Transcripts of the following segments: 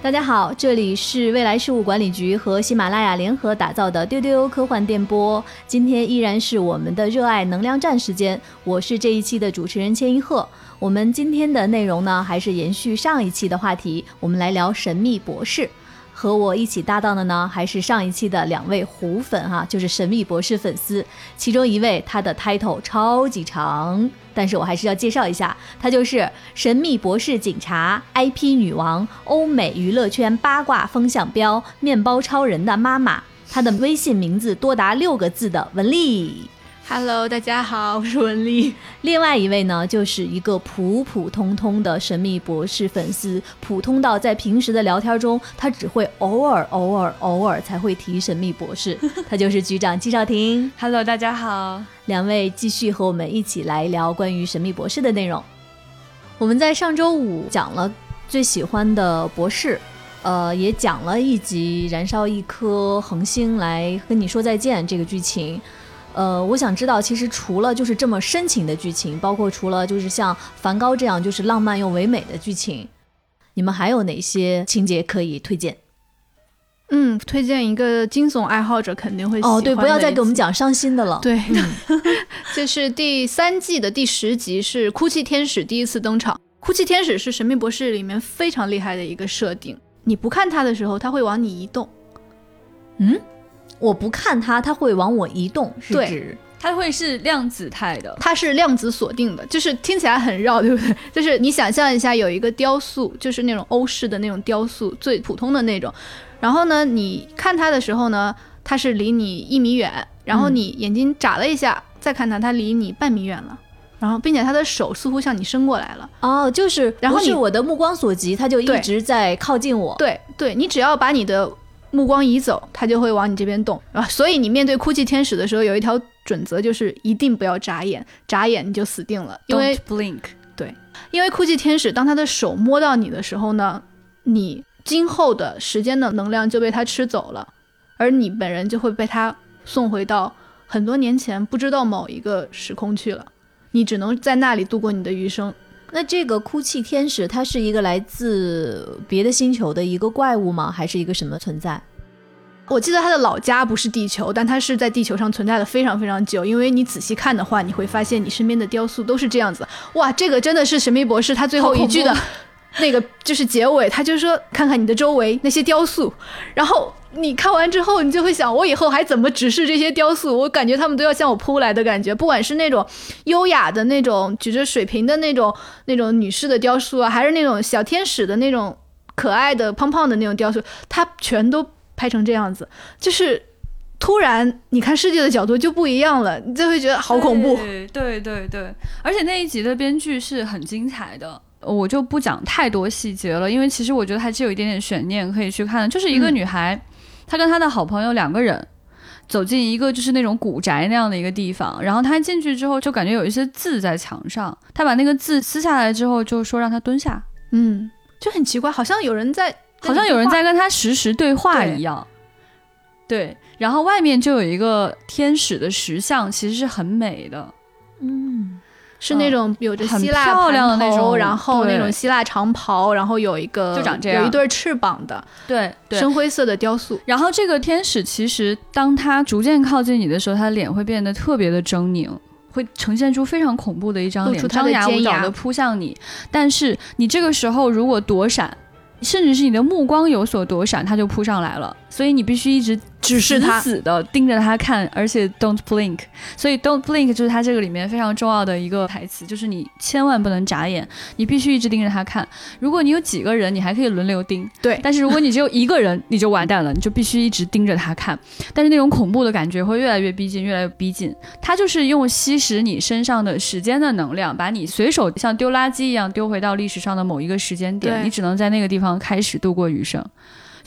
大家好，这里是未来事务管理局和喜马拉雅联合打造的丢丢科幻电波。今天依然是我们的热爱能量站时间，我是这一期的主持人千一鹤。我们今天的内容呢，还是延续上一期的话题，我们来聊神秘博士。和我一起搭档的呢，还是上一期的两位虎粉哈，就是神秘博士粉丝。其中一位他的 title 超级长，但是我还是要介绍一下，她就是神秘博士警察、IP 女王、欧美娱乐圈八卦风向标、面包超人的妈妈。她的微信名字多达六个字的文丽。Hello，大家好，我是文丽。另外一位呢，就是一个普普通通的神秘博士粉丝，普通到在平时的聊天中，他只会偶尔、偶尔、偶尔才会提神秘博士。他就是局长季少廷。Hello，大家好，两位继续和我们一起来聊关于神秘博士的内容。我们在上周五讲了最喜欢的博士，呃，也讲了一集燃烧一颗恒星来跟你说再见这个剧情。呃，我想知道，其实除了就是这么深情的剧情，包括除了就是像梵高这样就是浪漫又唯美的剧情，你们还有哪些情节可以推荐？嗯，推荐一个惊悚爱好者肯定会哦，对，不要再给我们讲伤心的了。对，这是第三季的第十集，是哭泣天使第一次登场。哭泣天使是神秘博士里面非常厉害的一个设定，你不看它的时候，它会往你移动。嗯。我不看它，它会往我移动，是指它会是量子态的，它是量子锁定的，就是听起来很绕，对不对？就是你想象一下，有一个雕塑，就是那种欧式的那种雕塑，最普通的那种。然后呢，你看它的时候呢，它是离你一米远，然后你眼睛眨了一下，再看它，它离你半米远了。然后，并且他的手似乎向你伸过来了。哦，就是，然后是我的目光所及，它就一直在靠近我。对，对你只要把你的。目光移走，它就会往你这边动啊！所以你面对哭泣天使的时候，有一条准则，就是一定不要眨眼，眨眼你就死定了。因为 blink，对，因为哭泣天使当他的手摸到你的时候呢，你今后的时间的能量就被他吃走了，而你本人就会被他送回到很多年前不知道某一个时空去了，你只能在那里度过你的余生。那这个哭泣天使，它是一个来自别的星球的一个怪物吗？还是一个什么存在？我记得他的老家不是地球，但他是在地球上存在了非常非常久。因为你仔细看的话，你会发现你身边的雕塑都是这样子。哇，这个真的是神秘博士他最后一句的 那个就是结尾，他就说看看你的周围那些雕塑，然后。你看完之后，你就会想，我以后还怎么直视这些雕塑？我感觉他们都要向我扑来的感觉，不管是那种优雅的那种举着水瓶的那种那种女士的雕塑啊，还是那种小天使的那种可爱的胖胖的那种雕塑，它全都拍成这样子，就是突然你看世界的角度就不一样了，你就会觉得好恐怖。对对对，而且那一集的编剧是很精彩的。我就不讲太多细节了，因为其实我觉得还是有一点点悬念可以去看的。就是一个女孩，她跟他的好朋友两个人走进一个就是那种古宅那样的一个地方，然后他进去之后就感觉有一些字在墙上，他把那个字撕下来之后就说让他蹲下，嗯，就很奇怪，好像有人在，好像有人在跟他实时对话一样。对，然后外面就有一个天使的石像，其实是很美的，嗯。是那种有着希腊漂亮的那种，然后那种希腊长袍，然后有一个就长这样，有一对翅膀的，对，深灰色的雕塑。然后这个天使其实当他逐渐靠近你的时候，他的脸会变得特别的狰狞，会呈现出非常恐怖的一张脸，张牙舞爪的扑向你。但是你这个时候如果躲闪，甚至是你的目光有所躲闪，他就扑上来了。所以你必须一直。只是他死的盯着他看，而且 don't blink，所以 don't blink 就是他这个里面非常重要的一个台词，就是你千万不能眨眼，你必须一直盯着他看。如果你有几个人，你还可以轮流盯，对。但是如果你只有一个人，你就完蛋了，你就必须一直盯着他看。但是那种恐怖的感觉会越来越逼近，越来越逼近。他就是用吸食你身上的时间的能量，把你随手像丢垃圾一样丢回到历史上的某一个时间点，你只能在那个地方开始度过余生。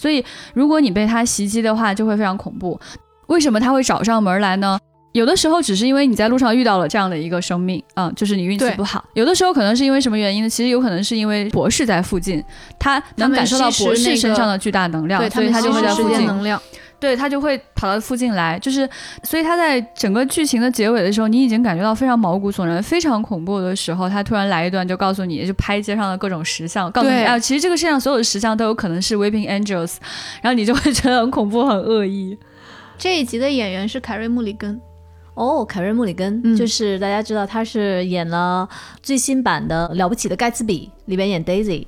所以，如果你被他袭击的话，就会非常恐怖。为什么他会找上门来呢？有的时候只是因为你在路上遇到了这样的一个生命啊，就是你运气不好。有的时候可能是因为什么原因呢？其实有可能是因为博士在附近，他能感受到博士身上的巨大能量，所以他就会在附近。对他就会跑到附近来，就是所以他在整个剧情的结尾的时候，你已经感觉到非常毛骨悚然、非常恐怖的时候，他突然来一段就告诉你就拍街上的各种石像，告诉你对。啊，其实这个世界上所有的石像都有可能是 Weeping Angels，然后你就会觉得很恐怖、很恶意。这一集的演员是凯瑞·穆里根，哦，凯瑞·穆里根、嗯。就是大家知道他是演了最新版的《了不起的盖茨比》里边演 Daisy，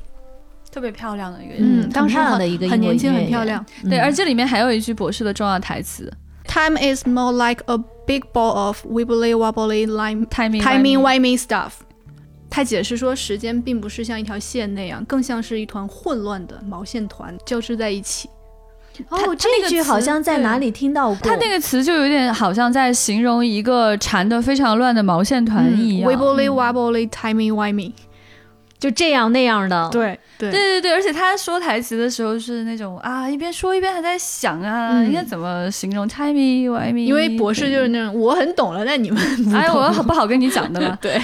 特别漂亮的一个人，嗯当时很的一个很年轻，很漂亮。对，嗯而这里面还有一句博士的重要台词 Time is more like a big ball of wibbly wobbly lime，timing timey wimey stuff。他解释说，时间并不是像一条线那样，更像是一团混乱的毛线团交织在一起。哦，他这那个句好像在哪里听到过。他那个词就有点好像在形容一个缠得非常乱的毛线团一样。wibbly wobbly timey wimey。就这样那样的，对对对对对，而且他说台词的时候是那种啊，一边说一边还在想啊，嗯应该怎么形容 timey wimey？因为博士就是那种我很懂了，但你们哎，我好不好跟你讲的嘛？对，啊，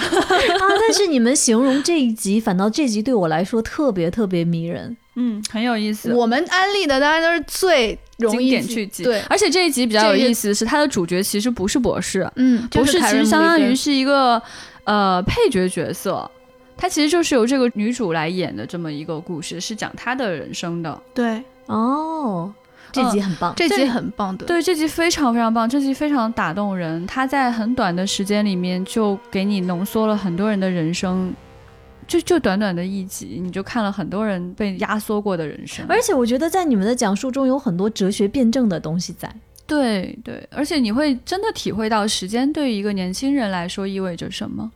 但是你们形容这一集，反倒这集对我来说特别特别迷人。嗯，很有意思。我们安利的当然都是最容经易记典剧集，对，而且这一集比较有意思的是，它的主角其实不是博士，嗯，博士其实相当于是是一个呃配角角色，他其实就是由这个女主来演的这么一个故事，是讲她的人生的。对哦，这集很棒。对这集很棒的，对，这集非常非常棒，这集非常打动人。他在很短的时间里面就给你浓缩了很多人的人生，就就短短的一集，你就看了很多人被压缩过的人生。而且我觉得在你们的讲述中有很多哲学辩证的东西在。对对，而且你会真的体会到时间对于一个年轻人来说意味着什么。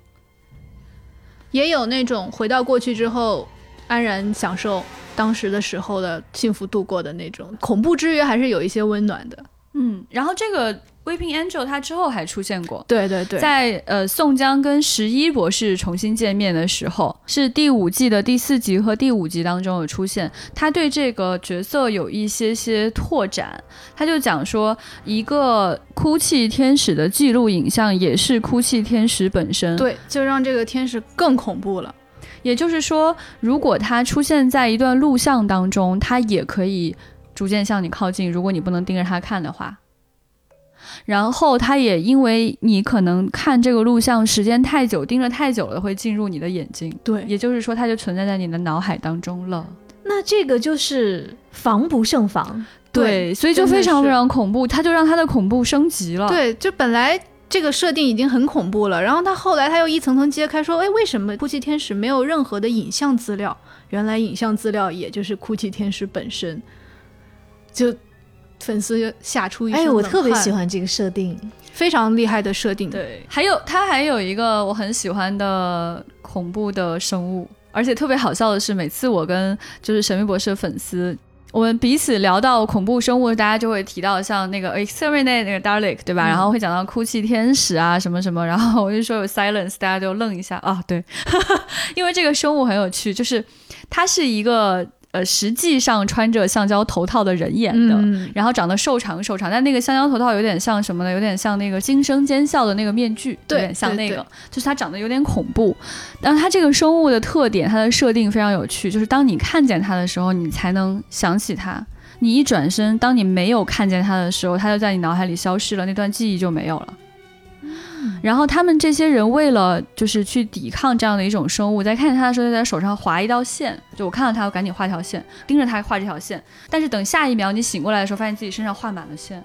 也有那种回到过去之后安然享受当时的时候的幸福度过的那种恐怖之余，还是有一些温暖的。嗯，然后这个 Weeping Angel 他之后还出现过。对对对，在呃宋江跟十一博士重新见面的时候，是第五季的第四集和第五集当中有出现。他对这个角色有一些些拓展，他就讲说，一个哭泣天使的记录影像也是哭泣天使本身。，对，就让这个天使更恐怖了。也就是说，如果他出现在一段录像当中，他也可以逐渐向你靠近。如果你不能盯着他看的话。然后他也因为你可能看这个录像时间太久，盯着太久了，会进入你的眼睛。对，也就是说，它就存在在你的脑海当中了。那这个就是防不胜防。对所以就非常非常恐怖，它就让它的恐怖升级了。，对，就本来这个设定已经很恐怖了，然后他后来他又一层层揭开，说，哎，为什么哭泣天使没有任何的影像资料？原来影像资料也就是哭泣天使本身，就粉丝就吓出一身哎，我特别喜，欢这个设定。非常厉害的设定。对，还有它还有一个我很喜欢的恐怖的生物，而且特别好笑的是，每次我跟就是神秘博士的粉丝。我们彼此聊到恐怖生物，大家就会提到像那个 exterminate 那个 Dalek，对吧？嗯然后会讲到哭泣天使啊什么什么，然后我就说有 silence，大家就愣一下啊，对，因为这个生物很有趣，就是它是一个呃实际上穿着橡胶头套的人演的，嗯，然后长得瘦长瘦长，但那个橡胶头套有点像什么呢？有点像那个惊声尖笑的那个面具，有点像那个，就是它长得有点恐怖。但是它这个生物的特点，它的设定非常有趣，就是当你看见它的时候，你才能想起它。你一转身，当你没有看见它的时候，它就在你脑海里消失了，那段记忆就没有了。然后他们这些人为了就是去抵抗这样的一种生物，在看见它的时候，就在手上划一道线。就我看到它，我赶紧画条线，盯着它画这条线。但是等下一秒你醒过来的时候，发现自己身上画满了线。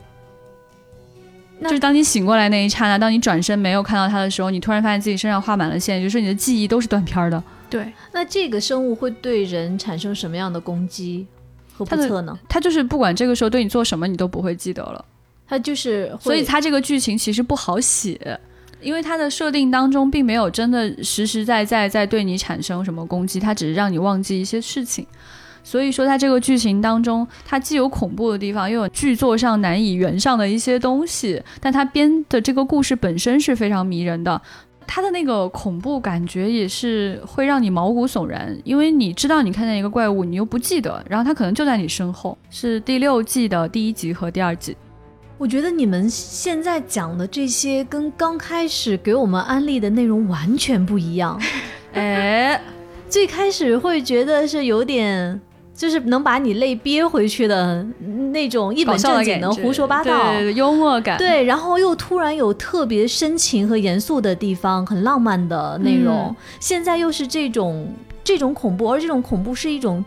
那就是当你醒过来那一刹那，当你转身没有看到它的时候，你突然发现自己身上画满了线，也就是说你的记忆都是断片儿的。对，那这个生物会对人产生什么样的攻击和不测呢？它就是不管这个时候对你做什么，你都不会记得了。它就是，所以它这个剧情其实不好写，因为它的设定当中并没有真的实实在在在对你产生什么攻击，它只是让你忘记一些事情。所以说，它这个剧情当中，它既有恐怖的地方，又有剧作上难以圆上的一些东西，但它编的这个故事本身是非常迷人的。它的那个恐怖感觉也是会让你毛骨悚然，因为你知道你看见一个怪物，你又不记得，然后它可能就在你身后。是第六季的第一集和第二集。我觉得你们现在讲的这些跟刚开始给我们安利的内容完全不一样。哎，最开始会觉得是有点就是能把你泪憋回去的那种一本正经的胡说八道，对幽默感，对，然后又突然有特别深情和严肃的地方，很浪漫的内容。现在又是这种这种恐怖，而这种恐怖是一种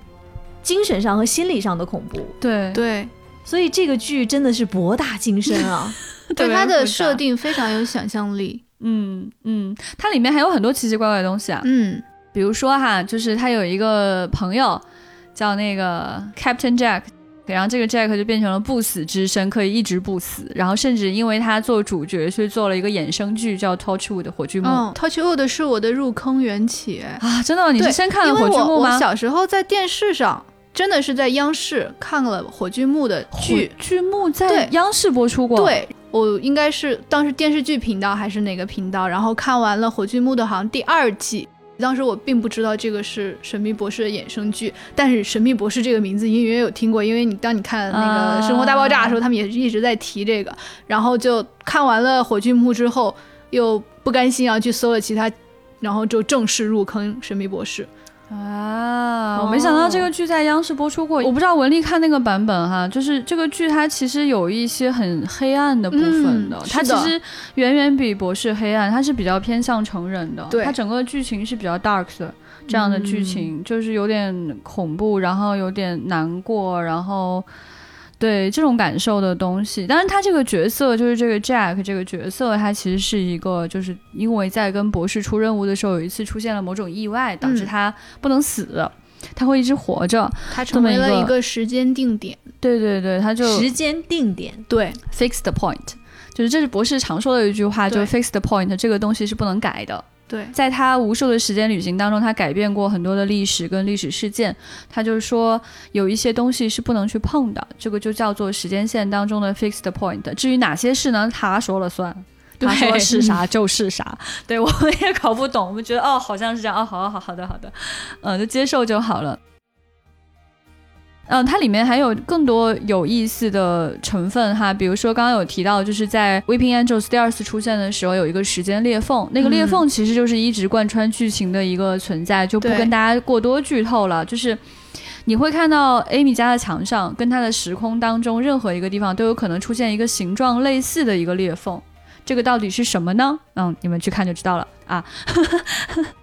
精神上和心理上的恐怖。对对，所以这个剧真的是博大精深啊，对它的设定非常有想象力。嗯嗯，它里面还有很多奇奇怪怪的东西啊。嗯，比如说哈，就是他有一个朋友叫那个 Captain Jack，然后这个 Jack 就变成了不死之身，可以一直不死。然后甚至因为他做主角，去做了一个衍生剧叫 Torchwood 火炬木。嗯，Torchwood 是我的入坑缘起啊！真的，你是先看了火炬木吗？我小时候在电视上，真的是在央视看了火炬木的剧。火炬木在央视播出过。对。我应该是当时电视剧频道还是哪个频道，然后看完了《火炬木》的好像第二季，当时我并不知道这个是《神秘博士》的衍生剧，但是《神秘博士》这个名字隐约有听过，因为你当你看那个《生活大爆炸》的时候，他们也一直在提这个，然后就看完了《火炬木》之后，又不甘心然后，去搜了其他，然后就正式入坑《神秘博士》。啊，我没想到这个剧在央视播出过。我不知道文丽看那个版本哈，就是这个剧它其实有一些很黑暗的部分的，它其实远远比博士黑暗，它是比较偏向成人的。它整个剧情是比较 dark 的这样的剧情，就是有点恐怖，然后有点难过，然后。对这种感受的东西，当然他这个角色就是这个 Jack 这个角色，他其实是一个，就是因为在跟博士出任务的时候，有一次出现了某种意外，导致他不能死，他会一直活着，他成为了一个时间定点。对对对，他就时间定点，对，fixed point，就是这是博士常说的一句话，就 fixed point，这个东西是不能改的。对，在他无数的时间旅行当中，他改变过很多的历史跟历史事件。他就是说，有一些东西是不能去碰的，这个就叫做时间线当中的 fixed point。至于哪些事呢？他说了算，他说是啥就是啥。对我们也搞不懂，我们觉得哦，好像是这样哦，好好好的好的，嗯，就接受就好了。嗯，它里面还有更多有意思的成分哈，比如说刚刚有提到，就是在《Weeping Angels》第二次出现的时候，有一个时间裂缝，那个裂缝其实就是一直贯穿剧情的一个存在，就不跟大家过多剧透了。就是你会看到 Amy 家的墙上，跟她的时空当中任何一个地方都有可能出现一个形状类似的一个裂缝，这个到底是什么呢？嗯，你们去看就知道了啊。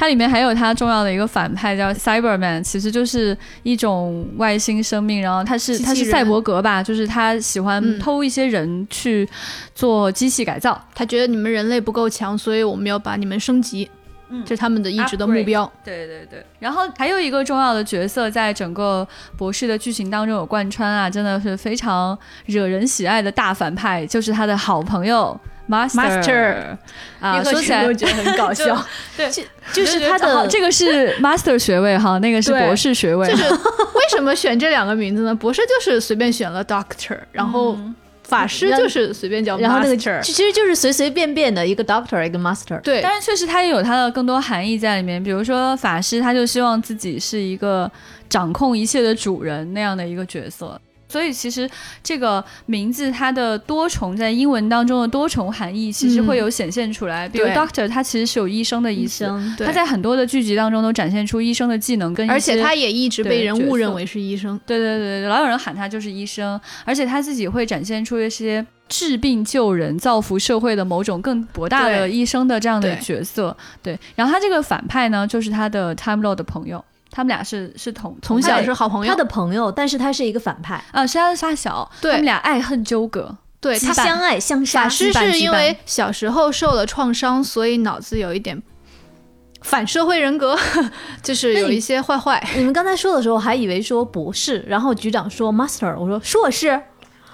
它里面还有它重要的一个反派叫 Cyberman，其实就是一种外星生命，然后他是他是赛博格吧，就是他喜欢偷一些人去做机器改造，他觉得你们人类不够强，所以我们要把你们升级，嗯，这是他们的一直的目标。对对对，然后还有一个重要的角色在整个博士的剧情当中有贯穿啊，真的是非常惹人喜爱的大反派，就是他的好朋友。Master 啊，说起来都觉得很搞笑。对，就是他的这个是 Master 学位哈，那个是博士学位。就 是为什么选这两个名字呢？博士就是随便选了 Doctor，然后法师就是随便叫然后那个其实就是随随便便的一个 Doctor，一个 Master。对，但是确实他也有他的更多含义在里面。比如说法师，他就希望自己是一个掌控一切的主人那样的一个角色。所以其实这个名字它的多重在英文当中的多重含义其实会有显现出来。比如 Doctor，他其实是有医生的意思。他在很多的剧集当中都展现出医生的技能跟。而且他也一直被人误认为是医生。对对对，老有人喊他就是医生。而且他自己会展现出一些治病救人、造福社会的某种更博大的医生的这样的角色。对。然后他这个反派呢，就是他的 Time Lord 的朋友。他们俩是是同从小是好朋友，他的朋友，但是他是一个反派啊，是他的发小，他们俩爱恨纠葛，对他相爱相杀。法师是因为小时候受了创伤，所以脑子有一点反社会人格，就是有一些坏坏。你们刚才说的时候还以为说博士，然后局长说 master，我说硕士，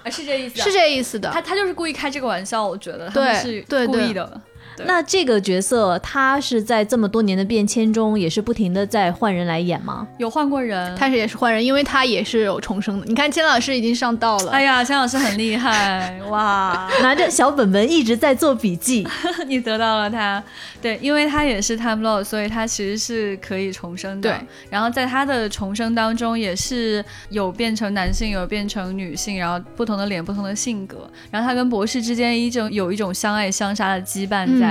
是这意思，是这意思的。他他就是故意开这个玩笑，我觉得他们是故意的。那这个角色他是在这么多年的变迁中，也是不停的在换人来演吗？有换过人，他是也是换人，因为他也是有重生的。你看千老师已经上道了，哎呀，千老师很厉害哇，拿着小本本一直在做笔记，你得到了他。对，因为他也是 Time Lord，所以他其实是可以重生的。对，然后在他的重生当中，也是有变成男性，有变成女性，然后不同的脸，不同的性格。然后他跟博士之间一种有一种相爱相杀的羁绊在，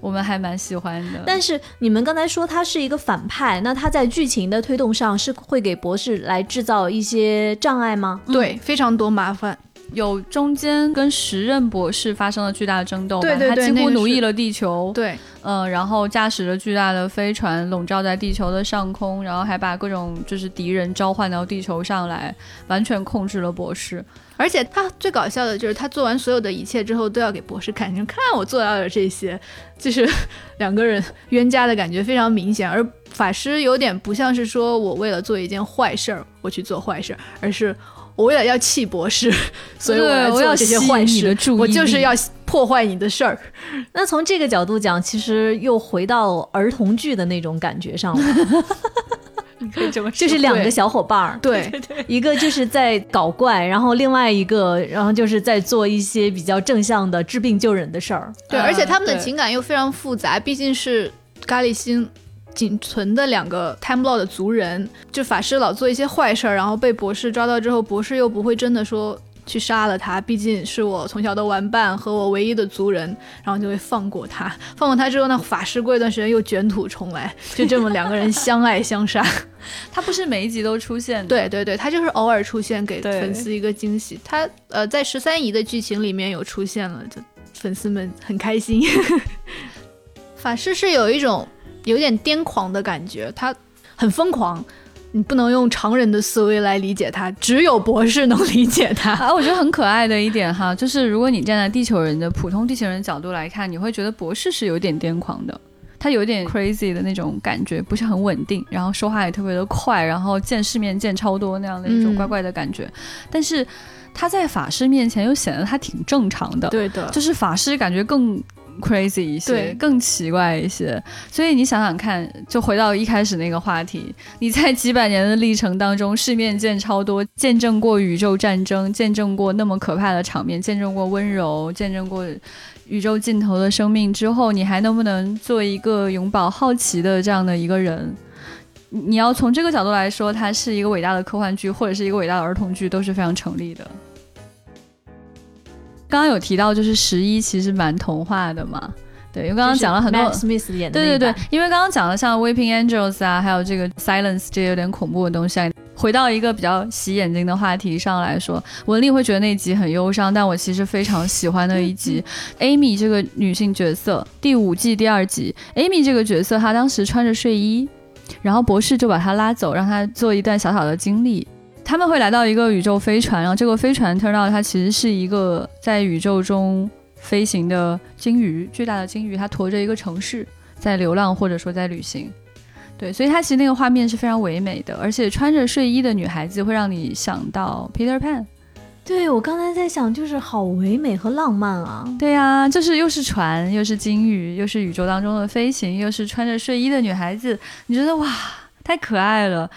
我们还蛮喜欢的。但是你们刚才说他是一个反派，那他在剧情的推动上是会给博士来制造一些障碍吗？对，非常多麻烦。有中间跟时任博士发生了巨大的争斗，对对对，他几乎奴役了地球，对，嗯，然后驾驶着巨大的飞船笼罩在地球的上空，然后还把各种就是敌人召唤到地球上来，完全控制了博士。而且他最搞笑的就是他做完所有的一切之后都要给博士看，你看我做到了这些，就是两个人冤家的感觉非常明显。而法师有点不像是说我为了做一件坏事儿我去做坏事儿，而是。我为了要气博士，所以我要做这些坏事。我就是要破坏你的事儿。那从这个角度讲，其实又回到儿童剧的那种感觉上了。你可以这么说就是两个小伙伴儿，对，一个就是在搞怪，然后另外一个，然后就是在做一些比较正向的治病救人的事儿。对，而且他们的情感又非常复杂，毕竟是咖喱星。仅存的两个 Time Lord 的族人，就法师老做一些坏事儿，然后被博士抓到之后，博士又不会真的说去杀了他，毕竟是我从小的玩伴和我唯一的族人，然后就会放过他。放过他之后，那法师过一段时间又卷土重来，就这么两个人相爱相杀。他不是每一集都出现，对对对，他就是偶尔出现，给粉丝一个惊喜。他呃，在十三姨的剧情里面有出现了，就粉丝们很开心。法师是有一种。有点癫狂的感觉，他很疯狂，你不能用常人的思维来理解他，只有博士能理解他。啊，我觉得很可爱的一点哈，就是如果你站在地球人的普通地球人角度来看，你会觉得博士是有点癫狂的，他有点 crazy 的那种感觉，不是很稳定，然后说话也特别的快，然后见世面见超多那样的一种怪怪的感觉。但是他在法师面前又显得他挺正常的，对的，就是法师感觉更。Crazy 一些，更奇怪一些，所以你想想看，就回到一开始那个话题，你在几百年的历程当中，世面见超多，见证过宇宙战争，见证过那么可怕的场面，见证过温柔，见证过宇宙尽头的生命之后，你还能不能做一个永葆好奇的这样的一个人？你要从这个角度来说，它是一个伟大的科幻剧，或者是一个伟大的儿童剧，都是非常成立的。刚刚有提到，就是十一其实蛮童话的嘛，对，因为刚刚讲了很多 Smith 演的，对对对，因为刚刚讲了像 Weeping Angels 啊，还有这个 Silence 这有点恐怖的东西。回到一个比较洗眼睛的话题上来说，文丽会觉得那集很忧伤，但我其实非常喜欢的一集。Amy 这个女性角色，第五季第二集，Amy 这个角色她当时穿着睡衣，然后博士就把她拉走，让她做一段小小的经历。他们会来到一个宇宙飞船，然后这个飞船 turn out 它其实是一个在宇宙中飞行的鲸鱼，巨大的鲸鱼，它驮着一个城市在流浪或者说在旅行。对，所以它其实那个画面是非常唯美的，而且穿着睡衣的女孩子会让你想到 Peter Pan。对我刚才在想，就是好唯美和浪漫啊。对呀，就是又是船，又是鲸鱼，又是宇宙当中的飞行，又是穿着睡衣的女孩子，你觉得哇，太可爱了。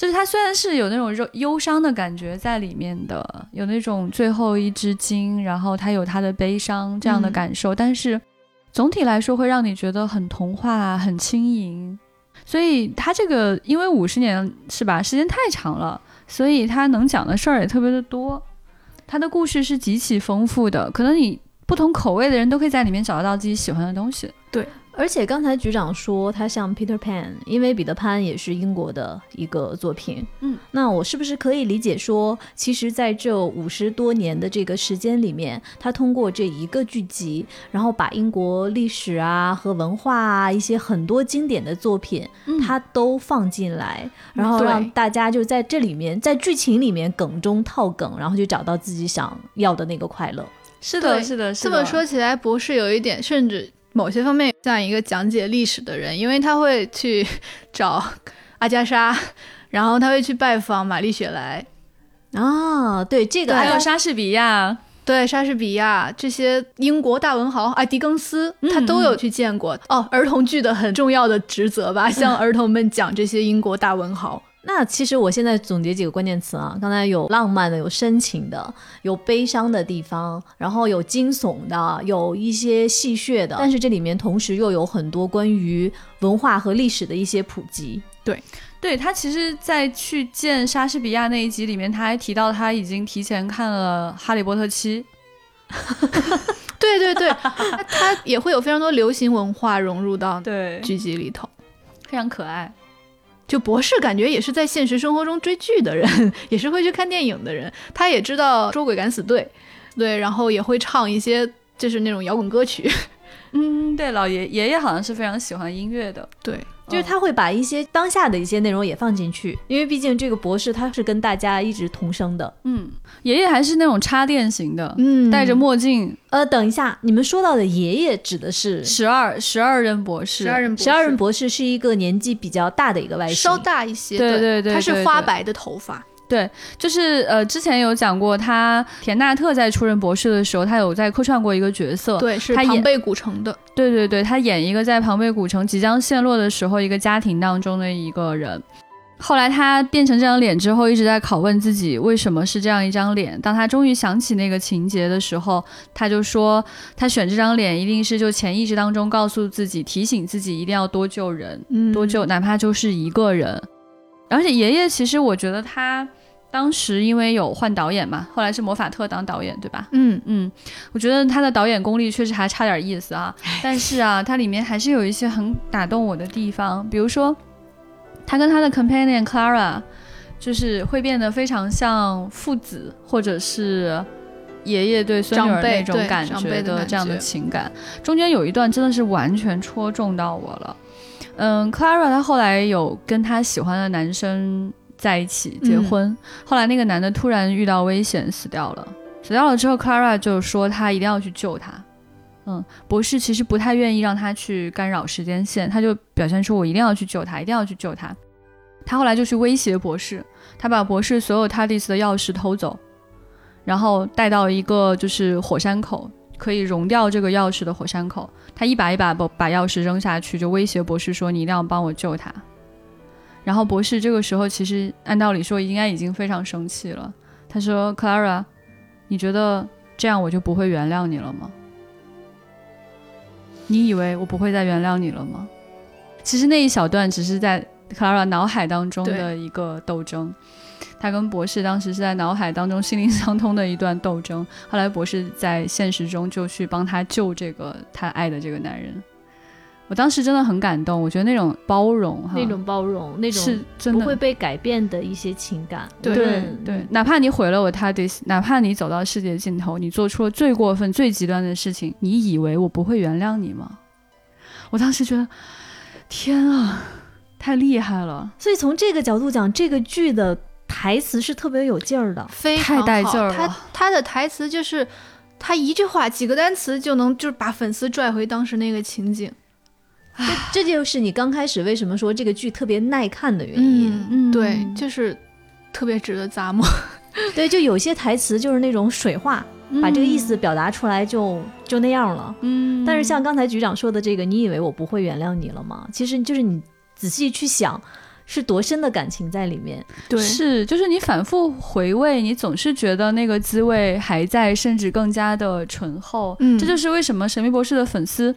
就是它虽然是有那种忧忧伤的感觉在里面的，有那种最后一只鲸，然后它有它的悲伤这样的感受，但是总体来说会让你觉得很童话、很轻盈。所以它这个因为五十年是吧，时间太长了，所以它能讲的事儿也特别的多，它的故事是极其丰富的，可能你不同口味的人都可以在里面找得到自己喜欢的东西。对。而且刚才局长说他像 Peter Pan，因为彼得潘也是英国的一个作品。嗯，那我是不是可以理解说，其实在这五十多年的这个时间里面，他通过这一个剧集，然后把英国历史啊和文化啊一些很多经典的作品，他都放进来，然后让大家就在这里面，在剧情里面梗中套梗，然后就找到自己想要的那个快乐。是的，是的，这么说起来，博士有一点甚至。某些方面像一个讲解历史的人，因为他会去 找阿加莎，然后他会去拜访玛丽雪莱啊，对这个还有莎士比亚，对莎士比亚这些英国大文豪啊，狄更斯他都有去见过哦。儿童剧的很重要的职责吧，向儿童们讲这些英国大文豪。那其实我现在总结几个关键词啊，刚才有浪漫的，有深情的，有悲伤的地方，然后有惊悚的，有一些戏谑的，但是这里面同时又有很多关于文化和历史的一些普及。对，对他其实，在去见莎士比亚那一集里面，他还提到他已经提前看了《哈利波特七》。对对对 他也会有非常多流行文化融入到对，剧集里头。非常可爱。就博士感觉也是在现实生活中追剧的人，也是会去看电影的人，他也知道捉鬼敢死队，对，然后也会唱一些就是那种摇滚歌曲，嗯，对，老爷爷爷好像是非常喜欢音乐的，对，就是他会把一些当下的一些内容也放进去，因为毕竟这个博士他是跟大家一直同生的。嗯，爷爷还是那种插电型的，嗯。戴着墨镜，呃，等一下，你们说到的爷爷指的是十二十二任博士，十二任博士。十二任博士是一个年纪比较大的一个外星，稍大一些，对对对他是花白的头发，对，就是呃，之前有讲过，他田纳特在出任博士的时候，他有在客串过一个角色，对，是庞贝古城的，对对对，他演一个在庞贝古城即将陷落的时候，一个家庭当中的一个人。后来他变成这张脸之后，一直在拷问自己为什么是这样一张脸。当他终于想起那个情节的时候，他就说，他选这张脸一定是就潜意识当中告诉自己，提醒自己一定要多救人，嗯多救，哪怕就是一个人。而且爷爷其实我觉得他当时因为有换导演嘛，后来是魔法特当导演，对吧？嗯，嗯，我觉得他的导演功力确实还差点意思啊。但是啊，它里面还是有一些很打动我的地方，比如说，他跟他的 companion Clara，就是会变得非常像父子，或者是爷爷对孙女儿那种感长辈觉的这样的情感。中间有一段真的是完全戳中到我了。嗯，Clara 她后来有跟她喜欢的男生在一起结嗯婚，后来那个男的突然遇到危险死掉了。死掉了之后，Clara 就说她一定要去救他。嗯，博士其实不太愿意让他去干扰时间线，他就表现出我一定要去救他，一定要去救他。他后来就去威胁博士，他把博士所有 TARDIS 的钥匙偷走，然后带到一个就是火山口，可以融掉这个钥匙的火山口。他一把一把把把钥匙扔下去，就威胁博士说：“你一定要帮我救他。”然后博士这个时候其实按道理说应该已经非常生气了。他说：“Clara，你觉得这样我就不会原谅你了吗？你以为我不会再原谅你了吗？”其实那一小段只是在 Clara 脑海当中的一个斗争。他跟博士当时是在脑海当中心灵相通的一段斗争，后来博士在现实中就去帮他救这个他爱的这个男人。我当时真的很感动，我觉得那种包容哈，那种包容，那种是真的不会被改变的一些情感。对对哪怕你毁了我 TARDIS，哪怕你走到世界尽头，你做出了最过分、最极端的事情，你以为我不会原谅你吗？我当时觉得，天啊，太厉害了！所以从这个角度讲，这个剧的台词是特别有劲儿的。非常带劲儿了他他的台词就是，他一句话几个单词就能就是把粉丝拽回当时那个情景。这这就是你刚开始为什么说这个剧特别耐看的原因。嗯对，就是特别值得咂摸。对，就有些台词就是那种水话，把这个意思表达出来就就那样了。嗯，但是像刚才局长说的这个，你以为我不会原谅你了吗？其实就是你仔细去想，是多深的感情在里面。对，是，就是你反复回味，你总是觉得那个滋味还在，甚至更加的醇厚。嗯这就是为什么《神秘博士》的粉丝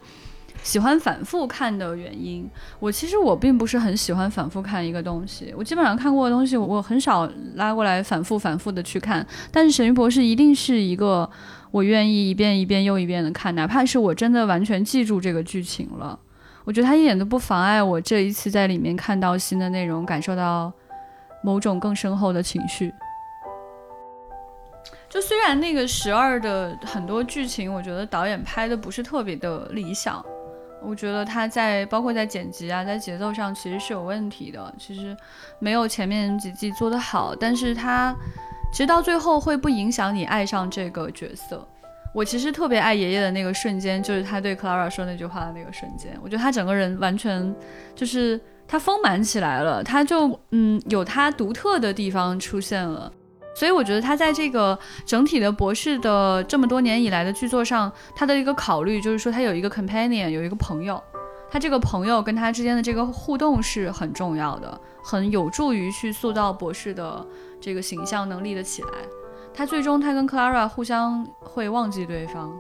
喜欢反复看的原因。我其实我并不是很喜欢反复看一个东西，我基本上看过的东西，我很少拉过来反复反复的去看。但是《神秘博士》一定是一个我愿意一遍一遍又一遍的看，哪怕是我真的完全记住这个剧情了。我觉得它一点都不妨碍我这一次在里面看到新的内容，感受到某种更深厚的情绪。就虽然那个十二的很多剧情，我觉得导演拍的不是特别的理想，我觉得他在包括在剪辑啊，在节奏上其实是有问题的，其实没有前面几季做得好，但是他其实到最后会不影响你爱上这个角色。我其实特别爱爷爷的那个瞬间，就是他对 Clara 说那句话的那个瞬间。我觉得他整个人完全就是他丰满起来了，他就嗯有他独特的地方出现了。所以我觉得他在这个整体的博士的这么多年以来的剧作上，他的一个考虑就是说他有一个 companion，有一个朋友，他这个朋友跟他之间的这个互动是很重要的，很有助于去塑造博士的这个形象能立得起来。他最终他跟 Clara 互相会忘记对方，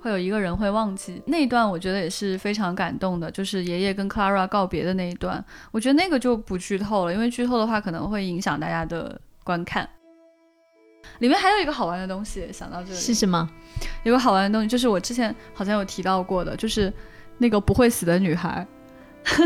会有一个人会忘记那一段，我觉得也是非常感动的，就是爷爷跟 Clara 告别的那一段，我觉得那个就不剧透了，因为剧透的话可能会影响大家的观看。里面还有一个好玩的东西，想到这里。是什么？有个好玩的东西，就是我之前好像有提到过的，就是那个不会死的女孩，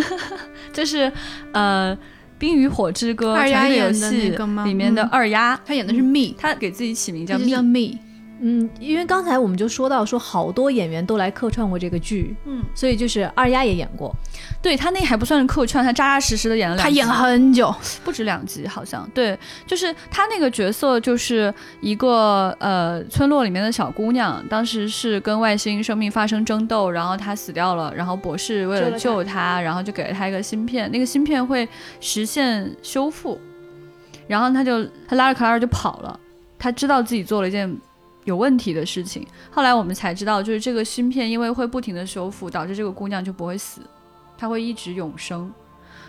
就是呃《冰与火之歌》二丫传说游戏里面的嗯。二丫，她演的是 me，她给自己起名叫 Me，叫 me。嗯，因为刚才我们就说到说好多演员都来客串过这个剧，嗯，所以就是二丫也演过。对她那还不算是客串，她扎扎实实的演了两集，他演很久，不止两集，好像。对，就是她那个角色就是一个呃村落里面的小姑娘，当时是跟外星生命发生争斗，然后她死掉了，然后博士为了救她，然后就给了她一个芯片，那个芯片会实现修复，然后她就她拉着克拉尔就跑了，她知道自己做了一件。有问题的事情，后来我们才知道，就是这个芯片因为会不停的修复，导致这个姑娘就不会死，她会一直永生，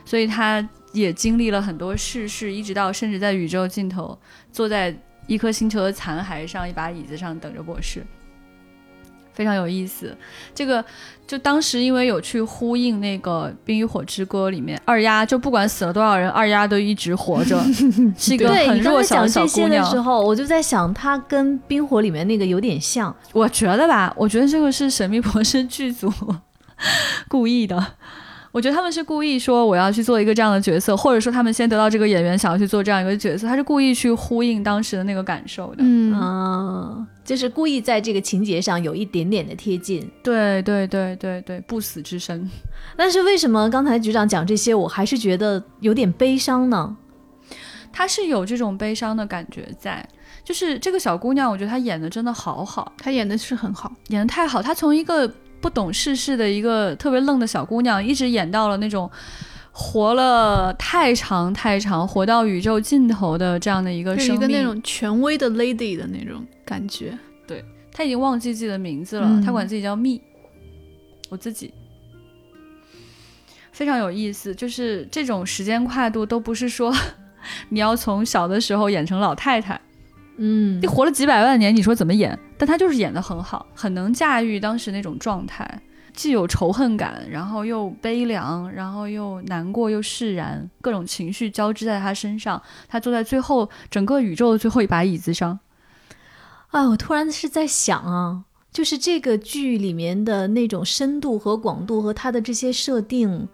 所以她也经历了很多世事，一直到甚至在宇宙尽头，坐在一颗星球的残骸上，一把椅子上等着博士，非常有意思。这个就当时因为有去呼应那个《冰与火之歌》里面，二丫就不管死了多少人，二丫都一直活着，是一个很对你刚弱小的才讲这小姑娘些的时。候，我就在想，她跟冰火里面那个有点像。我觉得吧，我觉得这个是《神秘博士》剧组 故意的。我觉得他们是故意说我要去做一个这样的角色，或者说他们先得到这个演员想要去做这样一个角色，他是故意去呼应当时的那个感受的。嗯，嗯，就是故意在这个情节上有一点点的贴近。对对对对对，不死之身。但是为什么刚才局长讲这些，我还是觉得有点悲伤呢？他是有这种悲伤的感觉在，就是这个小姑娘，我觉得她演的真的好好，她演的是很好，演的太好。她从一个不懂世事的一个特别愣的小姑娘，一直演到了那种活了太长太长，活到宇宙尽头的这样的一个就是生命。一个那种权威的 lady 的那种感觉。对她已经忘记自己的名字了，嗯她管自己叫蜜，我自己。非常有意思，就是这种时间跨度都不是说 你要从小的时候演成老太太，嗯你，活了几百万年，你说怎么演？但他就是演得很好，很能驾驭当时那种状态，既有仇恨感，然后又悲凉，然后又难过又释然，各种情绪交织在他身上。他坐在最后整个宇宙的最后一把椅子上，啊，我突然是在想啊，就是这个剧里面的那种深度和广度和他的这些设定，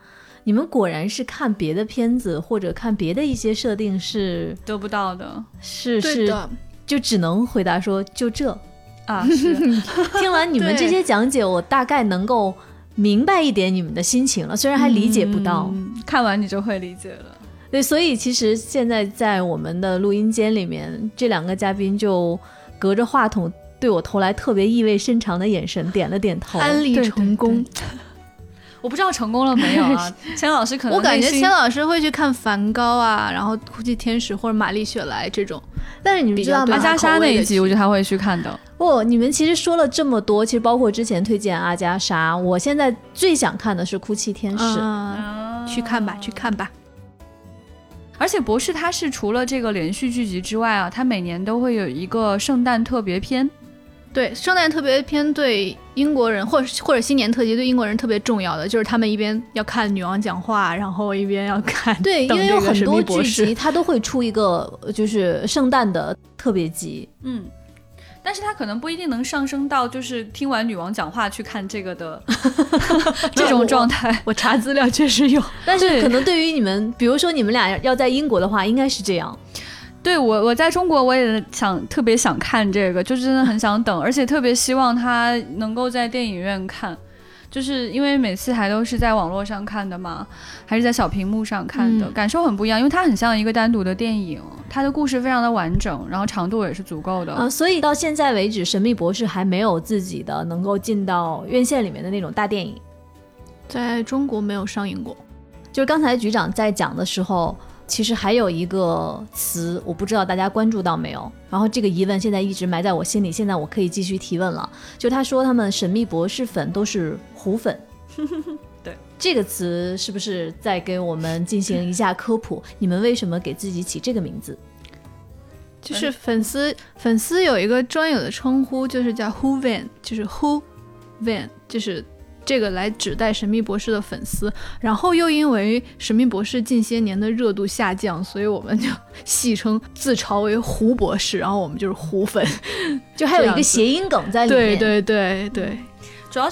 你们果然是看别的片子或者看别的一些设定是得不到的是是，的，就只能回答说就这。啊，是听完你们这些讲解，我大概能够明白一点你们的心情了，虽然还理解不到。嗯看完你就会理解了。对，所以其实现在在我们的录音间里面，这两个嘉宾就隔着话筒对我投来特别意味深长的眼神，点了点头。安利对成功。我不知道成功了没有啊？钱老师可能我感觉内心千老师会去看梵高啊，然后哭泣天使或者玛丽雪莱这种。但是你们知道吗阿？加莎那一集，我觉得他会去看的。不，你们其实说了这么多，其实包括之前推荐阿加莎，我现在最想看的是《哭泣天使》嗯，去看吧，去看吧。而且博士他是除了这个连续剧集之外啊，他每年都会有一个圣诞特别篇。对，圣诞特别篇对英国人，或者或者新年特辑对英国人特别重要的，就是他们一边要看女王讲话，然后一边要看对，因为有很多剧集 它都会出一个就是圣诞的特别集。嗯，但是它可能不一定能上升到就是听完女王讲话去看这个的 这种状态。我查资料确实有，但是可能对于你们，比如说你们俩要在英国的话，应该是这样。对我，我在中国我也想特别想看这个，就真的很想等，而且特别希望他能够在电影院看，就是因为每次还都是在网络上看的嘛，还是在小屏幕上看的，嗯感受很不一样，因为它很像一个单独的电影，它的故事非常的完整，然后长度也是足够的。啊、所以到现在为止，《神秘博士》还没有自己的能够进到院线里面的那种大电影。在中国没有上映过。就是刚才局长在讲的时候，其实还有一个词，我不知道大家关注到没有。然后这个疑问现在一直埋在我心里，现在我可以继续提问了。就他说他们神秘博士粉都是虎粉，对这个词是不是在给我们进行一下科普？你们为什么给自己起这个名字？就是粉丝粉丝有一个专有的称呼，就是叫 Who Van，就是 Who Van，就是这个来指代神秘博士的粉丝。然后又因为神秘博士近些年的热度下降，所以我们就戏称自嘲为胡博士，然后我们就是胡粉，就还有一个谐音梗在里面。对对对对，主要。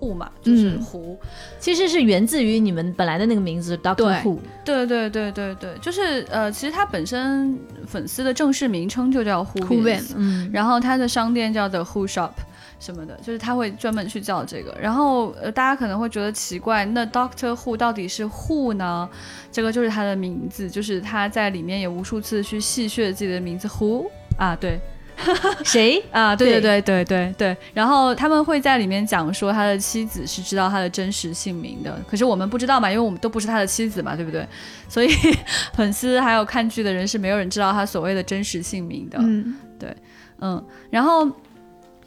Who 嘛，就是嗯胡，其实是源自于你们本来的那个名字 Doctor Who。对对对对对，就是呃，其实它本身粉丝的正式名称就叫 Who 嗯，然后它的商店叫 The Who Shop 什么的，就是他会专门去叫这个。然后呃，大家可能会觉得奇怪，那 Doctor Who 到底是 Who 呢？这个就是他的名字，就是他在里面也无数次去戏谑自己的名字 Who 啊，对。谁？啊，对对对对对对对，然后他们会在里面讲说他的妻子是知道他的真实姓名的，可是我们不知道嘛，因为我们都不是他的妻子嘛，对不对？所以 粉丝还有看剧的人是没有人知道他所谓的真实姓名的。嗯，对嗯，然后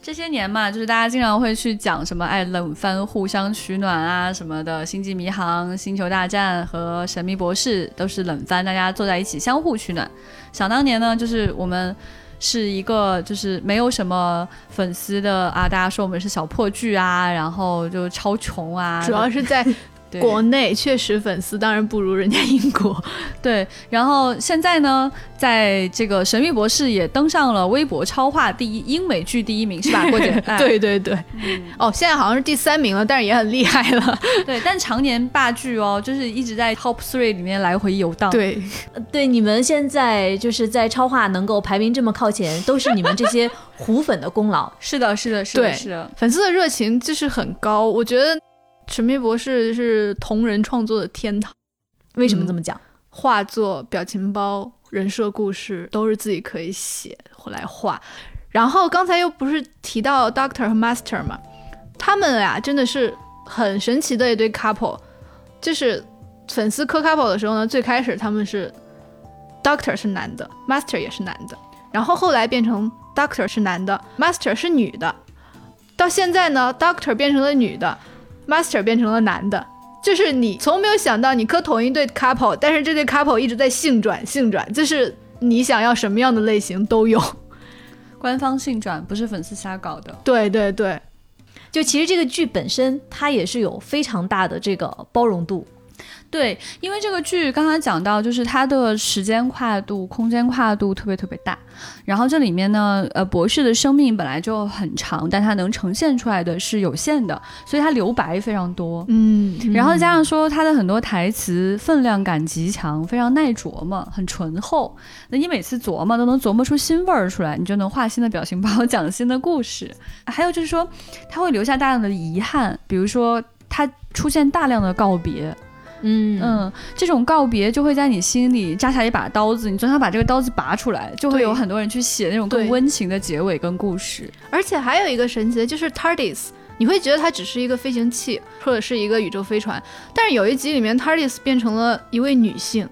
这些年嘛，就是大家经常会去讲什么爱冷番互相取暖啊什么的，《星际迷航》《星球大战》和《神秘博士》都是冷番，大家坐在一起相互取暖。想当年呢，就是我们。是一个就是没有什么粉丝的啊，大家说我们是小破剧啊，然后就超穷啊，主要是在国内确实粉丝当然不如人家英国。对，然后现在呢，在这个《神秘博士》也登上了微博超话第一，英美剧第一名是吧，郭姐？哎对对对，哦，现在好像是第三名了，但是也很厉害了。对，但 常年霸剧哦，就是一直在 top three 里面来回游荡。，对，对，你们现在就是在超话能够排名这么靠前，都是你们这些虎粉的功劳。是的，是的，是的，是的，粉丝的热情就是很高。我觉得《神秘博士》是同人创作的天堂，为什么这么讲？画作、表情包、人设故事都是自己可以写来画。然后刚才又不是提到 Doctor 和 Master 嘛，他们俩真的是很神奇的一对 couple。就是粉丝磕 couple 的时候呢，最开始他们是 Doctor 是男的，Master 也是男的，然后后来变成 Doctor 是男的，Master 是女的，到现在呢，Doctor 变成了女的，Master 变成了男的。就是你从没有想到你磕同一对 couple，但是这对 couple 一直在性转性转，就是你想要什么样的类型都有。官方性转不是粉丝瞎搞的。对对对，就其实这个剧本身它也是有非常大的这个包容度。对，因为这个剧刚刚讲到，就是它的时间跨度、空间跨度特别特别大。然后这里面呢，呃，博士的生命本来就很长，但它能呈现出来的是有限的，所以它留白非常多。嗯，然后加上说他的很多台词分量感极强，非常耐琢磨，很醇厚。那你每次琢磨都能琢磨出新味儿出来，你就能画新的表情包，讲新的故事。还有就是说，他会留下大量的遗憾，比如说他出现大量的告别。嗯。嗯，这种告别就会在你心里扎下一把刀子，你总想把这个刀子拔出来，就会有很多人去写那种更温情的结尾跟故事。而且还有一个神奇的就是 TARDIS，你会觉得它只是一个飞行器或者是一个宇宙飞船，但是有一集里面 TARDIS 变成了一位女性，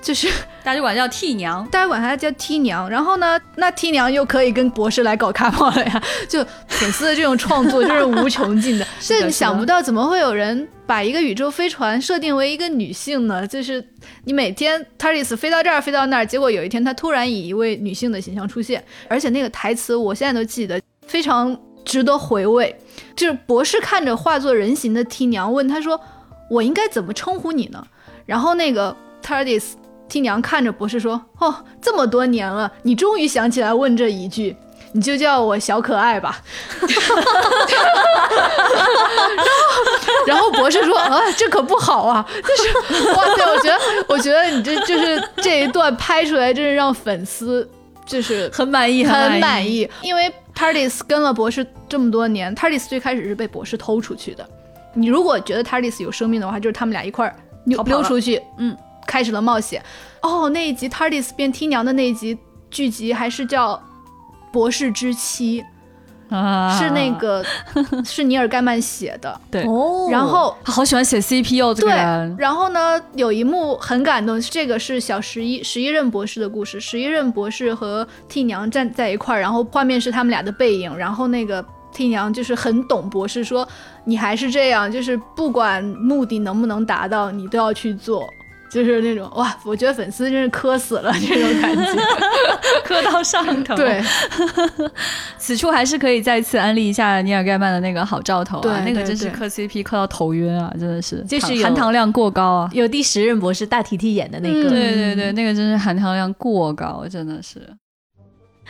就是 大家就管它叫替娘。大家管她叫 T 娘，然后呢，那 T 娘又可以跟博士来搞卡炮了呀，就粉丝的这种创作就是无穷尽的，是的这你想不到怎么会有人把一个宇宙飞船设定为一个女性呢？就是你每天 TARDIS 飞到这儿飞到那儿，结果有一天她突然以一位女性的形象出现，而且那个台词我现在都记得，非常值得回味。就是博士看着化作人形的 T 娘，问他说：“我应该怎么称呼你呢？”然后那个 TARDIS T 娘看着博士说：“哦，这么多年了，你终于想起来问这一句，你就叫我小可爱吧。”然后然后博士说：“啊，这可不好啊！就是哇塞，我觉得，我觉得你这就是这一段拍出来，真是让粉丝就是很满意，很满意，因为 TARDIS 跟了博士这么多年，TARDIS 最开始是被博士偷出去的。你如果觉得 TARDIS 有生命的话，就是他们俩一块儿溜出去，嗯，开始了冒险。哦，那一集 TARDIS 变 T 娘的那一集剧集还是叫《博士之妻》，啊是那个 是尼尔盖曼写的。对哦然后他好喜欢写 CP 哦，这个对，。然后呢，有一幕很感动，这个是小十一十一任博士的故事。十一任博士和 T 娘站在一块儿，然后画面是他们俩的背影，然后那个 T 娘就是很懂博士，说你还是这样，就是不管目的能不能达到，你都要去做。就是那种哇，我觉得粉丝真是磕死了 这种感觉，磕到上头。对，此处还是可以再次安利一下尼尔盖曼的那个好兆头啊，对那个真是磕 CP 磕到头晕啊，真的是，就是含糖量过高啊。有第十任博士大提提演的那个。嗯对对对，那个真是含糖量过高，真的是。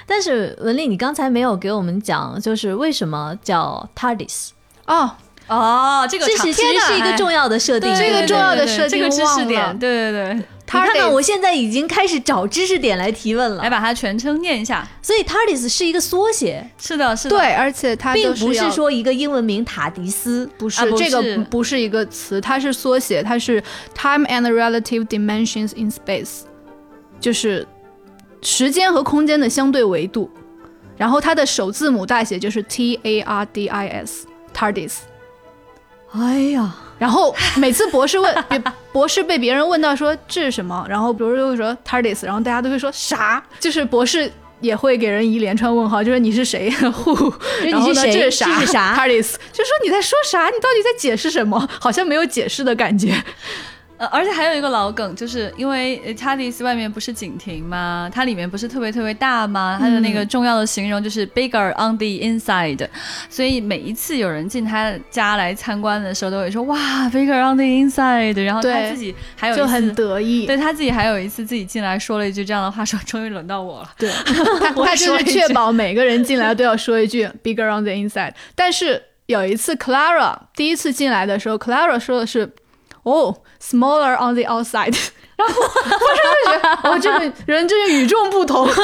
但是文丽，你刚才没有给我们讲，就是为什么叫 TARDIS？哦，哦，这个这是其实是一个重要的设定。这个重要的设定这个知识点，对对对，你看看，我现在已经开始找知识点来提问了。来把它全称念一下。所以 TARDIS 是一个缩写，是的，是的，对，而且它并不是说一个英文名塔迪斯，不是、啊不这个不不是一个词，它是缩写，它是 time and relative dimensions in space，就是时间和空间的相对维度。然后它的首字母大写就是 T A R D I S TARDIS。哎呀，然后每次博士问 博士被别人问到说这是什么，然后博士就会说 TARDIS，然后大家都会说啥？就是博士也会给人一连串问号，就是你是谁？Who？然后呢你是谁这是啥？这是啥 TARDIS，就说你在说啥？你到底在解释什么？好像没有解释的感觉。呃，而且还有一个老梗，就是因为呃 TARDIS 外面不是景亭吗？它里面不是特别特别大吗？它的那个重要的形容就是 bigger on the inside，所以每一次有人进他家来参观的时候，都会说哇 bigger on the inside，然后他自己还有一就很次。得意。对他自己还有一次自己进来说了一句这样的话，说终于轮到我了。对，他他就是确保每个人进来都要说一句 “bigger on the inside”。但是有一次，Clara 第一次进来的时候，Clara 说的是“哦，smaller on the outside”。然后我就觉得，哦，这个人真是与众不同。他突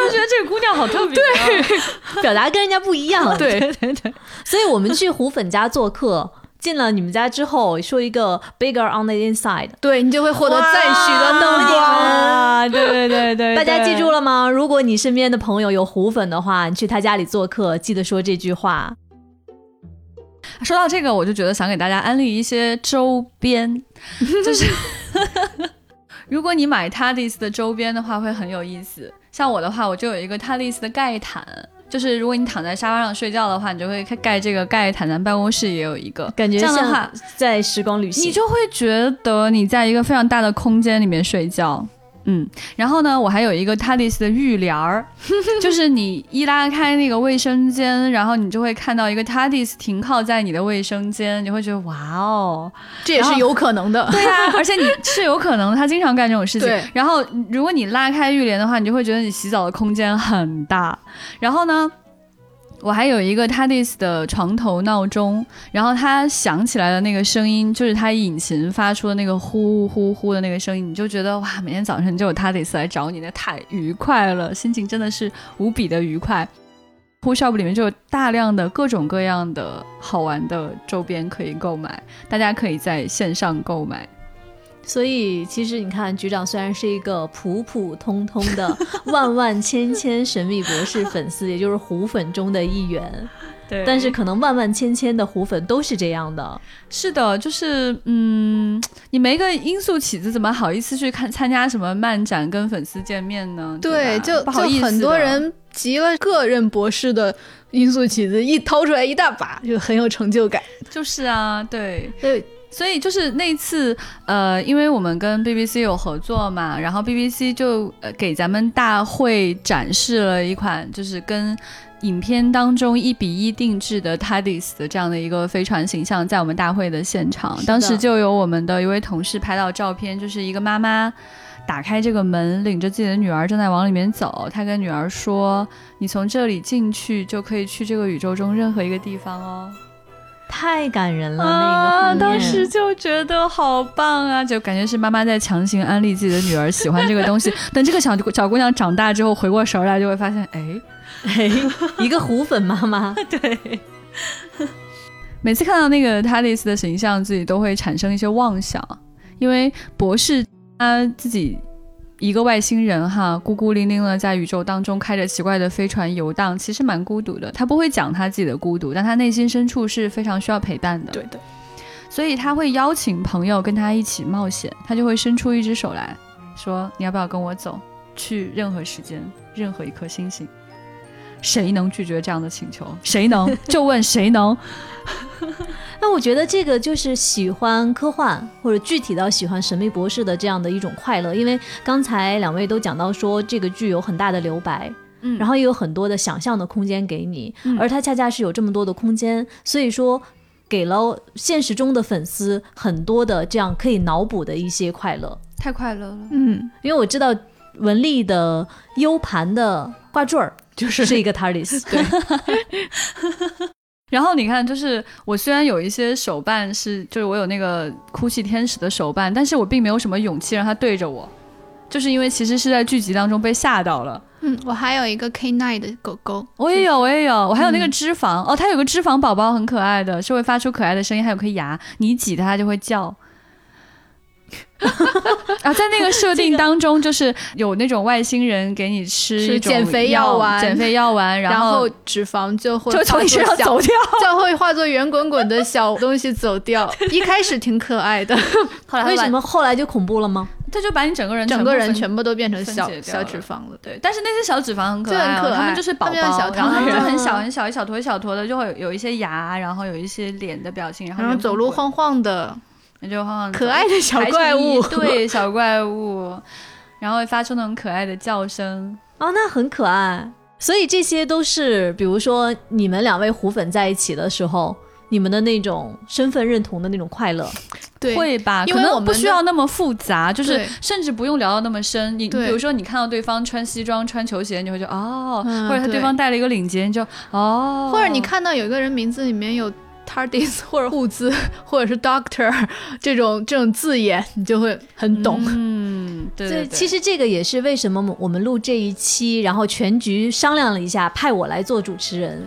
然觉得这个姑娘好特别、啊，表达跟人家不一样。对对对，所以我们去胡粉家做客，进了你们家之后，说一个 bigger on the inside，对你就会获得赞许的目光。啊，对对对对，大家记住了。了吗？如果你身边的朋友有胡粉的话，你去他家里做客，记得说这句话。说到这个，我就觉得想给大家安利一些周边，就是 如果你买 TARDIS 的周边的话，会很有意思。像我的话，我就有一个 TARDIS 的盖毯，就是如果你躺在沙发上睡觉的话，你就会盖这个盖毯。咱办公室也有一个，感觉这样的话像，在时光旅行。你就会觉得你在一个非常大的空间里面睡觉。嗯，然后呢，我还有一个 TARDIS 的浴帘儿，就是你一拉开那个卫生间，然后你就会看到一个 TARDIS 停靠在你的卫生间，你会觉得哇哦，这也是有可能的。对呀、而且你是有可能，他经常干这种事情对。然后如果你拉开浴帘的话，你就会觉得你洗澡的空间很大。然后呢？我还有一个 TARDIS 的床头闹钟，然后它响起来的那个声音，就是它引擎发出的那个呼呼呼的那个声音，你就觉得哇，每天早晨就有 TARDIS 来找你，那太愉快了，心情真的是无比的愉快。Who Shop 里面就有大量的各种各样的好玩的周边可以购买，大家可以在线上购买。所以其实你看，局长虽然是一个普普通通的 万万千千神秘博士粉丝，也就是胡粉中的一员，对但是可能万万千千的胡粉都是这样的。是的，就是嗯，你没个音速起子，怎么好意思去看参加什么漫展跟粉丝见面呢？对，吧就不好意思就很多人集了个任博士的音速起子，一掏出来一大把，就很有成就感。就是啊，对。对，所以就是那次，呃，因为我们跟 BBC 有合作嘛，然后 BBC 就呃给咱们大会展示了一款就是跟影片当中一比一定制的 TARDIS 的这样的一个飞船形象，在我们大会的现场，当时就有我们的一位同事拍到照片，就是一个妈妈。打开这个门，领着自己的女儿正在往里面走。她跟女儿说：“你从这里进去，就可以去这个宇宙中任何一个地方哦。”太感人了，啊，那个当时就觉得好棒啊，就感觉是妈妈在强行安利自己的女儿喜欢这个东西。等这个小小姑娘长大之后，回过神儿来，就会发现，哎，哎，一个胡粉妈妈，对。每次看到那个 TARDIS 的形象，自己都会产生一些妄想，因为博士他自己一个外星人哈，孤孤零零的在宇宙当中开着奇怪的飞船游荡，其实蛮孤独的。他不会讲他自己的孤独，但他内心深处是非常需要陪伴的。对的，所以他会邀请朋友跟他一起冒险，他就会伸出一只手来说：“你要不要跟我走，去任何时间，任何一颗星星？”谁能拒绝这样的请求？谁能？就问谁能？那 那我觉得这个就是喜欢科幻，或者具体到喜欢神秘博士的这样的一种快乐。因为刚才两位都讲到说，这个剧有很大的留白，嗯然后也有很多的想象的空间给你，嗯而它恰恰是有这么多的空间，所以说给了现实中的粉丝很多的这样可以脑补的一些快乐。太快乐了。嗯，因为我知道文丽的 U 盘的挂坠儿就是 是一个 TARDIS，对，然后你看，就是我虽然有一些手办是，就是我有那个哭泣天使的手办，但是我并没有什么勇气让它对着我，就是因为其实是在剧集当中被吓到了。嗯，我还有一个 K nine 的狗狗，我也有，我也有，我还有那个嗯脂肪、哦，它有个脂肪宝宝很可爱的，是会发出可爱的声音，还有颗牙，你一挤它它就会叫。啊，在那个设定当中，就是有那种外星人给你吃吃一种减肥药药丸减肥药丸，然后后脂肪就会就从你身上化作小走掉。就会化作圆滚滚的小东西走掉。一开始挺可爱的，为什么后来就恐怖了吗？他就把你整个人整个人全部都变成小小脂肪了。对，但是那些小脂肪很可就很爱、哦，可爱它们就是宝宝，小然后它们就很小很小，一小坨一小坨的，就会有有一些牙，然后有一些脸的表情，然后走路晃晃的，你就晃晃走可爱的小怪物。对，小怪物，然后会发出那种可爱的叫声。哦，那很可爱。所以这些都是，比如说你们两位虎粉在一起的时候，你们的那种身份认同的那种快乐。对，会吧？因可能不为我们不需要那么复杂，就是甚至不用聊到那么深。你比如说，你看到对方穿西装、穿球鞋，你会觉得哦，嗯或者他对对方戴了一个领结，你就哦，或者你看到有一个人名字里面有 TARDIS 或者护资或者是 Doctor 这种这种字眼，你就会很懂。嗯，对对对，其实这个也是为什么我们录这一期，然后全局商量了一下，派我来做主持人。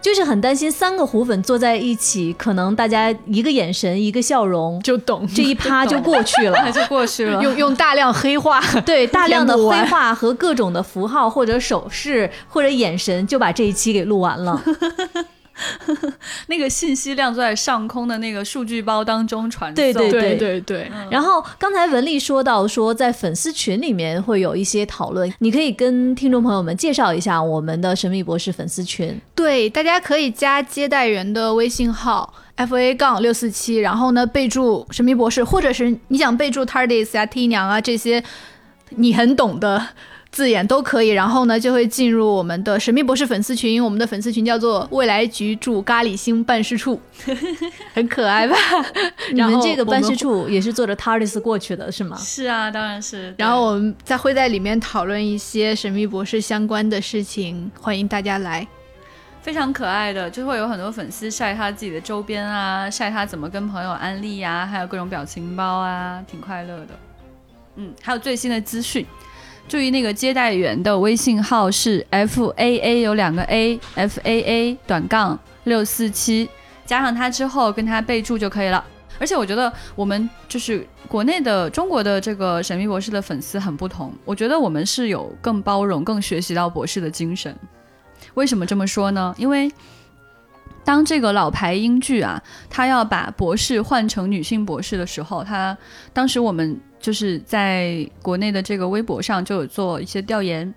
就是很担心三个虎粉坐在一起，可能大家一个眼神、一个笑容，就懂这一趴就过去了。就过去了。用用大量黑话，对大量的绘填不完画和各种的符号或者手势或者眼神，就把这一期给录完了。那个信息量在上空的那个数据包当中传送。对对对对对，然后刚才文丽说到说，在粉丝群里面会有一些讨论，你可以跟听众朋友们介绍一下我们的神秘博士粉丝群。对，大家可以加接待员的微信号 f a 杠六四七，然后呢备注神秘博士，或者是你想备注 TARDIS 啊、T 娘啊这些你很懂的字眼都可以，然后呢就会进入我们的神秘博士粉丝群，我们的粉丝群叫做未来局驻咖喱星办事处，很可爱吧？你然后们这个办事处也是坐着 TARDIS 过去的是吗？是啊，当然是。然后我们再会在里面讨论一些神秘博士相关的事情，欢迎大家来。非常可爱的，就会有很多粉丝晒他自己的周边啊，晒他怎么跟朋友安利呀、还有各种表情包啊，挺快乐的。嗯，还有最新的资讯，注意那个接待员的微信号是 f a a 有两个 a f a a 短杠六四七，加上他之后跟他备注就可以了。而且我觉得我们就是国内的中国的这个神秘博士的粉丝很不同，我觉得我们是有更包容、更学习到博士的精神。为什么这么说呢？因为当这个老牌英剧啊，他要把博士换成女性博士的时候，他当时我们就是在国内的这个微博上就有做一些调研，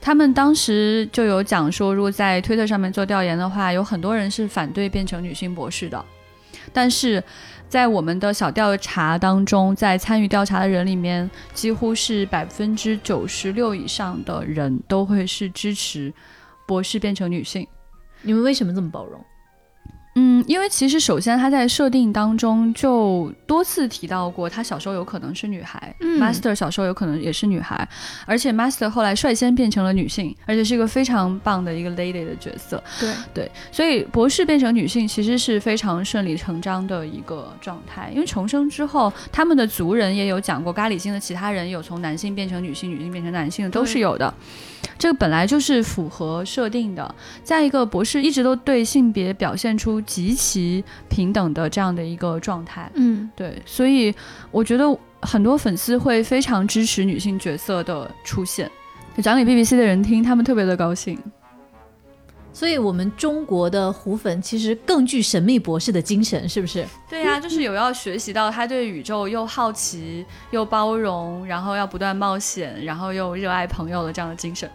他们当时就有讲说，如果在推特上面做调研的话，有很多人是反对变成女性博士的，但是。在我们的小调查当中，在参与调查的人里面，几乎是百分之九十六以上的人都会是支持博士变成女性。你们为什么这么包容？嗯，因为其实首先他在设定当中就多次提到过，他小时候有可能是女孩、嗯 m a s t e r 小时候有可能也是女孩，而且 Master 后来率先变成了女性，而且是一个非常棒的一个 lady 的角色。对，对，所以博士变成女性其实是非常顺理成章的一个状态。因为重生之后，他们的族人也有讲过，咖喱星的其他人有从男性变成女性、女性变成男性的，都是有的。这个本来就是符合设定的。再一个，博士一直都对性别表现出极其平等的这样的一个状态。嗯，对，所以我觉得很多粉丝会非常支持女性角色的出现。就讲给 BBC 的人听，他们特别的高兴。所以，我们中国的虎粉其实更具神秘博士的精神，是不是？对呀、就是有要学习到他对宇宙又好奇又包容，然后要不断冒险，然后又热爱朋友的这样的精神。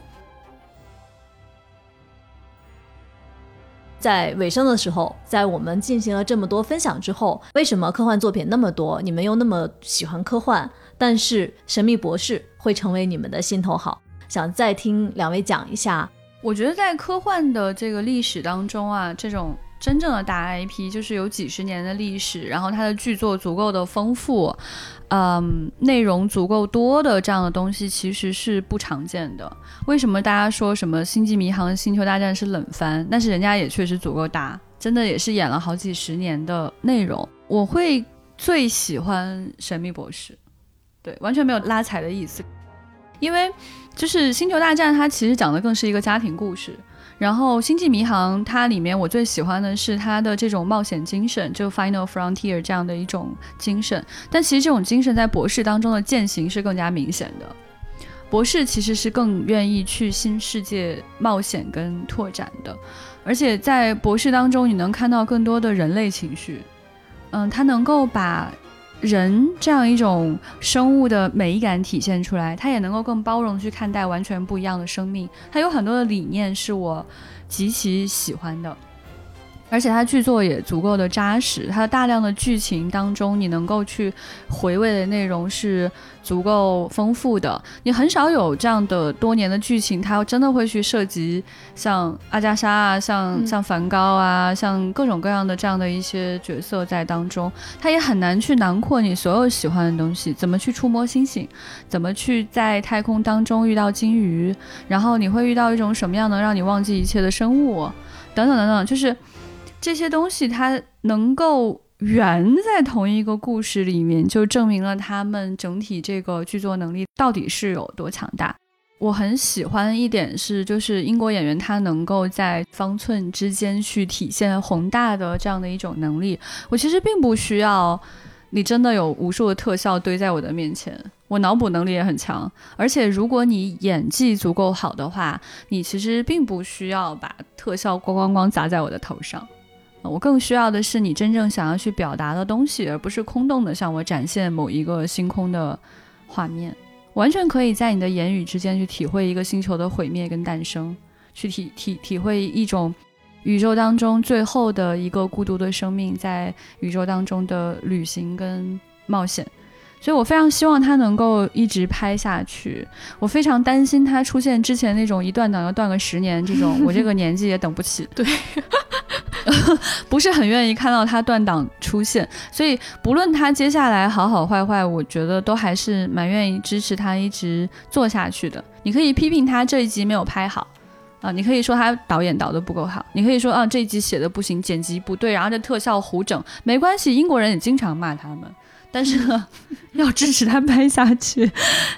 在尾声的时候，在我们进行了这么多分享之后，为什么科幻作品那么多，你们又那么喜欢科幻，但是《神秘博士》会成为你们的心头好？想再听两位讲一下。我觉得在科幻的这个历史当中啊，这种真正的大 IP 就是有几十年的历史，然后它的剧作足够的丰富，嗯，内容足够多的这样的东西其实是不常见的。为什么大家说什么《星际迷航》《星球大战》是冷番？但是人家也确实足够大，真的也是演了好几十年的内容。我会最喜欢《神秘博士》，对，完全没有拉踩的意思，因为。就是《星球大战》，它其实讲的更是一个家庭故事。然后《星际迷航》，它里面我最喜欢的是它的这种冒险精神，就 Final Frontier 这样的一种精神。但其实这种精神在博士当中的践行是更加明显的。博士其实是更愿意去新世界冒险跟拓展的，而且在博士当中，你能看到更多的人类情绪。嗯，他能够把。人这样一种生物的美感体现出来，他也能够更包容去看待完全不一样的生命。他有很多的理念是我极其喜欢的。而且它剧作也足够的扎实，它的大量的剧情当中，你能够去回味的内容是足够丰富的。你很少有这样的多年的剧情，它真的会去涉及像阿加莎啊，像像梵高啊，像各种各样的这样的一些角色在当中，它也很难去囊括你所有喜欢的东西。怎么去触摸星星？怎么去在太空当中遇到鲸鱼？然后你会遇到一种什么样能让你忘记一切的生物？等等等等，就是。这些东西它能够圆在同一个故事里面，就证明了他们整体这个剧作能力到底是有多强大。我很喜欢一点是，就是英国演员他能够在方寸之间去体现宏大的这样的一种能力。我其实并不需要你真的有无数的特效堆在我的面前，我脑补能力也很强。而且如果你演技足够好的话，你其实并不需要把特效咣咣咣砸在我的头上。我更需要的是你真正想要去表达的东西，而不是空洞的向我展现某一个星空的画面。完全可以在你的言语之间去体会一个星球的毁灭跟诞生，去体体体会一种宇宙当中最后的一个孤独的生命在宇宙当中的旅行跟冒险。所以我非常希望他能够一直拍下去。我非常担心他出现之前那种一断档要断个十年这种，我这个年纪也等不起。对。不是很愿意看到他断档出现，所以不论他接下来好好坏坏，我觉得都还是蛮愿意支持他一直做下去的。你可以批评他这一集没有拍好啊，你可以说他导演导的不够好，你可以说啊这一集写的不行，剪辑不对，然后这特效胡整，没关系，英国人也经常骂他们。但是呢，要支持他拍下去，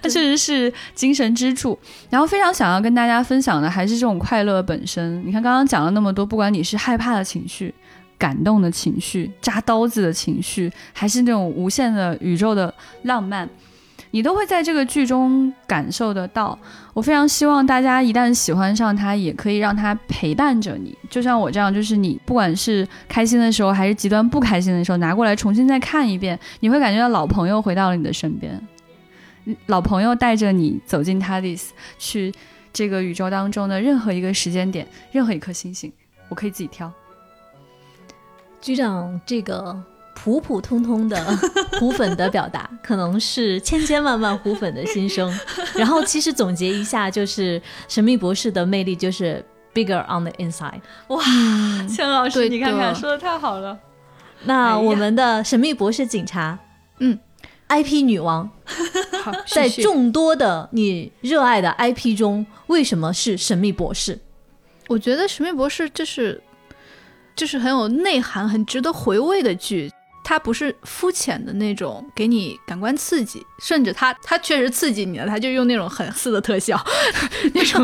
他确实是精神支柱。然后非常想要跟大家分享的还是这种快乐本身。你看刚刚讲了那么多，不管你是害怕的情绪、感动的情绪、扎刀子的情绪，还是那种无限的宇宙的浪漫。你都会在这个剧中感受得到。我非常希望大家一旦喜欢上他，也可以让他陪伴着你，就像我这样，就是你不管是开心的时候，还是极端不开心的时候，拿过来重新再看一遍，你会感觉到老朋友回到了你的身边，老朋友带着你走进 TARDIS，去这个宇宙当中的任何一个时间点，任何一颗星星，我可以自己挑。局长，这个。普普通通的 虎粉的表达，可能是千千万万虎粉的心声。然后，其实总结一下，就是《神秘博士》的魅力就是 bigger on the inside。哇，千老师，你看看，说的太好了。那我们的神秘博士警察，嗯，IP 女王，在众多的你热爱的 IP 中，为什么是神秘博士？我觉得神秘博士就是就是很有内涵、很值得回味的剧。它不是肤浅的那种给你感官刺激，甚至它它确实刺激你了，它就用那种很次的特效，那种，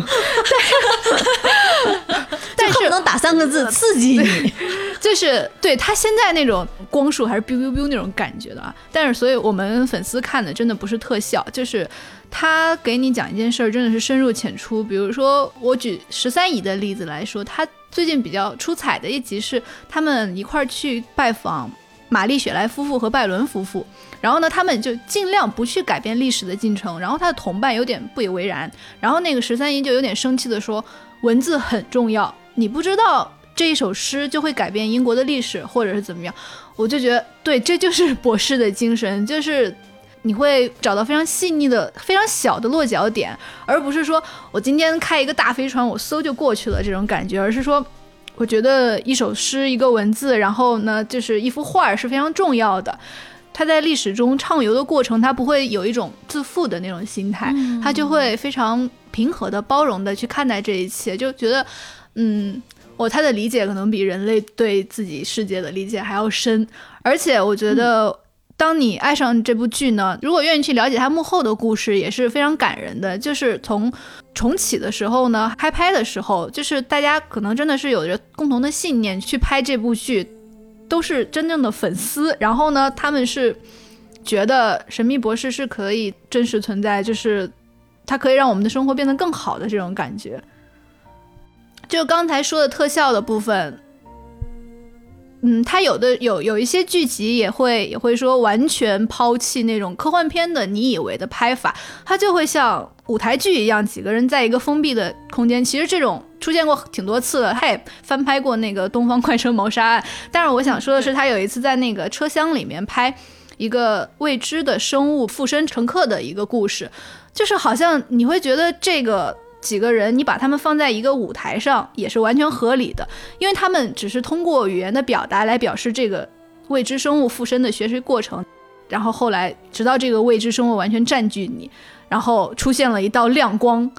但是能打三个字刺激你，就是对它现在那种光束还是 biu biu biu 那种感觉的啊。但是所以我们粉丝看的真的不是特效，就是他给你讲一件事儿，真的是深入浅出。比如说我举十三姨的例子来说，他最近比较出彩的一集是他们一块儿去拜访。玛丽雪莱夫妇和拜伦夫妇，然后呢，他们就尽量不去改变历史的进程。然后他的同伴有点不以为然。然后那个十三姨就有点生气的说：“文字很重要，你不知道这一首诗就会改变英国的历史，或者是怎么样。我就觉得，对，这就是博士的精神，就是你会找到非常细腻的、非常小的落脚点，而不是说我今天开一个大飞船，我嗖就过去了这种感觉，而是说，我觉得一首诗、一个文字，然后呢，就是一幅画是非常重要的。它在历史中畅游的过程，它不会有一种自负的那种心态，它就会非常平和的、包容的去看待这一切，就觉得，嗯。我他的理解可能比人类对自己世界的理解还要深，而且我觉得，当你爱上这部剧呢，如果愿意去了解它幕后的故事，也是非常感人的。就是从重启的时候呢，开拍的时候，就是大家可能真的是有着共同的信念去拍这部剧，都是真正的粉丝。然后呢，他们是觉得神秘博士是可以真实存在，就是它可以让我们的生活变得更好的这种感觉。就刚才说的特效的部分，嗯，它有的有有一些剧集也会也会说完全抛弃那种科幻片的你以为的拍法，它就会像舞台剧一样，几个人在一个封闭的空间。其实这种出现过挺多次了，他也翻拍过那个《东方快车谋杀案》。但是我想说的是，他有一次在那个车厢里面拍一个未知的生物附身乘客的一个故事，就是好像你会觉得这个。几个人，你把他们放在一个舞台上也是完全合理的，因为他们只是通过语言的表达来表示这个未知生物附身的学习过程，然后后来直到这个未知生物完全占据你，然后出现了一道亮光，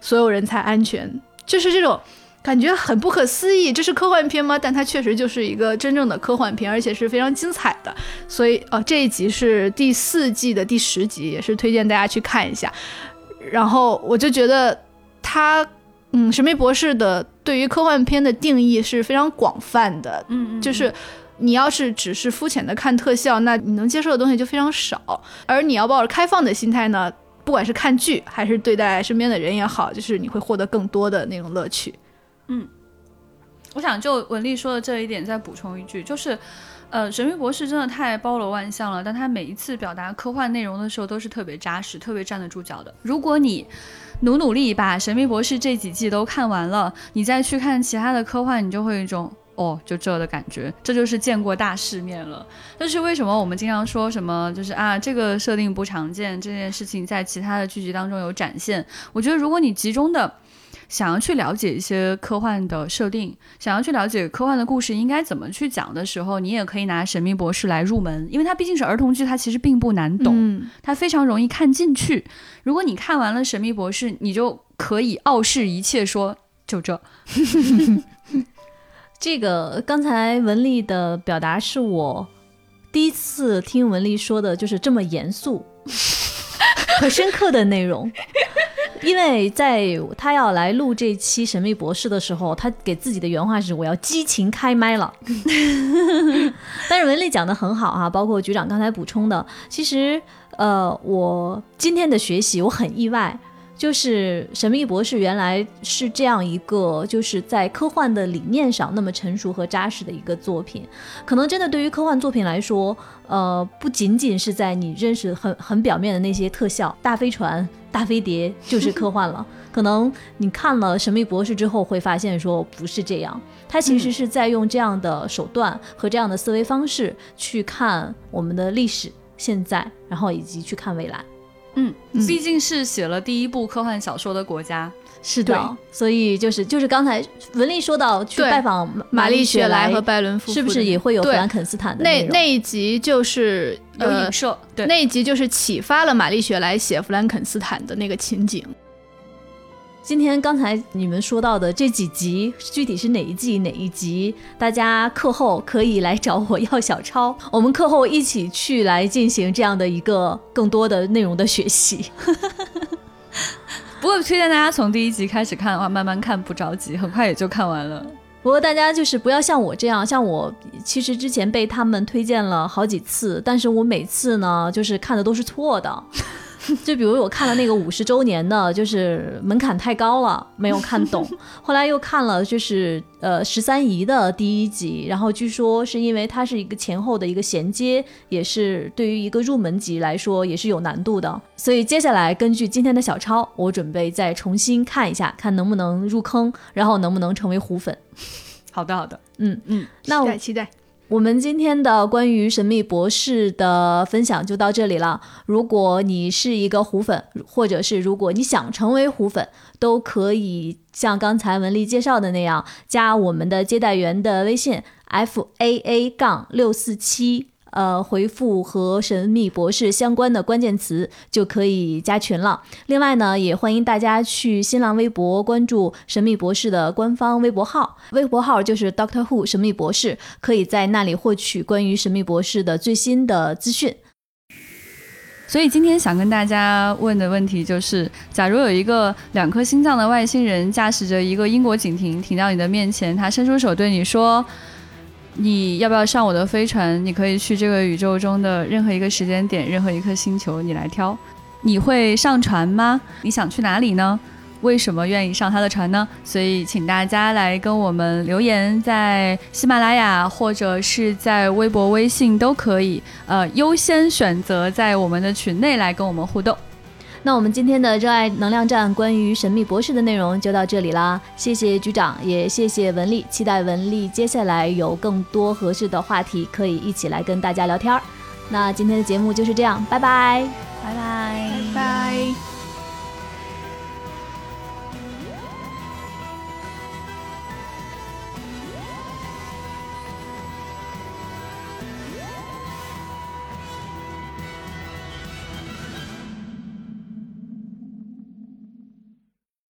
所有人才安全，就是这种感觉很不可思议。这是科幻片吗？但它确实就是一个真正的科幻片，而且是非常精彩的。所以，哦，这一集是第四季的第十集，也是推荐大家去看一下。然后我就觉得。他，嗯，神秘博士的对于科幻片的定义是非常广泛的，嗯嗯，就是你要是只是肤浅的看特效，那你能接受的东西就非常少。而你要抱着开放的心态呢，不管是看剧还是对待身边的人也好，就是你会获得更多的那种乐趣。嗯，我想就文丽说的这一点再补充一句，就是，呃，神秘博士真的太包罗万象了，但他每一次表达科幻内容的时候都是特别扎实、特别站得住脚的。如果你努努力把《神秘博士》这几季都看完了，你再去看其他的科幻，你就会有一种哦，就这的感觉，这就是见过大世面了。但是为什么我们经常说什么，就是啊，这个设定不常见，这件事情在其他的剧集当中有展现？我觉得如果你集中的。想要去了解一些科幻的设定，想要去了解科幻的故事应该怎么去讲的时候，你也可以拿《神秘博士》来入门，因为它毕竟是儿童剧，它其实并不难懂，它非常容易看进去。如果你看完了《神秘博士》，你就可以傲视一切，说就这。这个刚才文丽的表达是我第一次听文丽说的，就是这么严肃 和深刻的内容。因为在他要来录这期《神秘博士》的时候，他给自己的原话是：“我要激情开麦了。”但是文丽讲的很好哈，包括局长刚才补充的，其实呃，我今天的学习我很意外。就是《神秘博士》原来是这样一个，就是在科幻的理念上那么成熟和扎实的一个作品。可能真的对于科幻作品来说，呃，不仅仅是在你认识很很表面的那些特效、大飞船、大飞碟就是科幻了。可能你看了《神秘博士》之后，会发现说不是这样，他其实是在用这样的手段和这样的思维方式去看我们的历史、现在，然后以及去看未来。嗯，毕竟是写了第一部科幻小说的国家，是的，所以就是就是刚才文丽说到去拜访玛丽雪莱和拜伦夫妇，是不是也会有弗兰肯斯坦的那那一集就是有影射，对，那一集就是启发了玛丽雪莱写弗兰肯斯坦的那个情景。今天刚才你们说到的这几集，具体是哪一季哪一集？大家课后可以来找我要小抄，我们课后一起去来进行这样的一个更多的内容的学习。不过推荐大家从第一集开始看的话，慢慢看不着急，很快也就看完了。不过大家就是不要像我这样，像我其实之前被他们推荐了好几次，但是我每次呢就是看的都是错的。就比如我看了那个五十周年的，就是门槛太高了，没有看懂。后来又看了就是呃十三姨的第一集，然后据说是因为它是一个前后的一个衔接，也是对于一个入门级来说也是有难度的。所以接下来根据今天的小抄，我准备再重新看一下，看能不能入坑，然后能不能成为虎粉。好的，好的，嗯嗯，那我期待期待。我们今天的关于神秘博士的分享就到这里了。如果你是一个虎粉，或者是如果你想成为虎粉，都可以像刚才文丽介绍的那样，加我们的接待员的微信 f a a 杠六四七。呃，回复和神秘博士相关的关键词就可以加群了。另外呢，也欢迎大家去新浪微博关注神秘博士的官方微博号，微博号就是 Doctor Who 神秘博士，可以在那里获取关于神秘博士的最新的资讯。所以今天想跟大家问的问题就是：假如有一个两颗心脏的外星人驾驶着一个英国警艇停到你的面前，他伸出手对你说。你要不要上我的飞船？你可以去这个宇宙中的任何一个时间点，任何一颗星球，你来挑。你会上船吗？你想去哪里呢？为什么愿意上他的船呢？所以，请大家来跟我们留言，在喜马拉雅或者是在微博、微信都可以。呃，优先选择在我们的群内来跟我们互动。那我们今天的热爱能量站，关于神秘博士的内容就到这里啦。谢谢局长，也谢谢文丽，期待文丽接下来有更多合适的话题可以一起来跟大家聊天。那今天的节目就是这样，拜拜，拜拜，拜拜。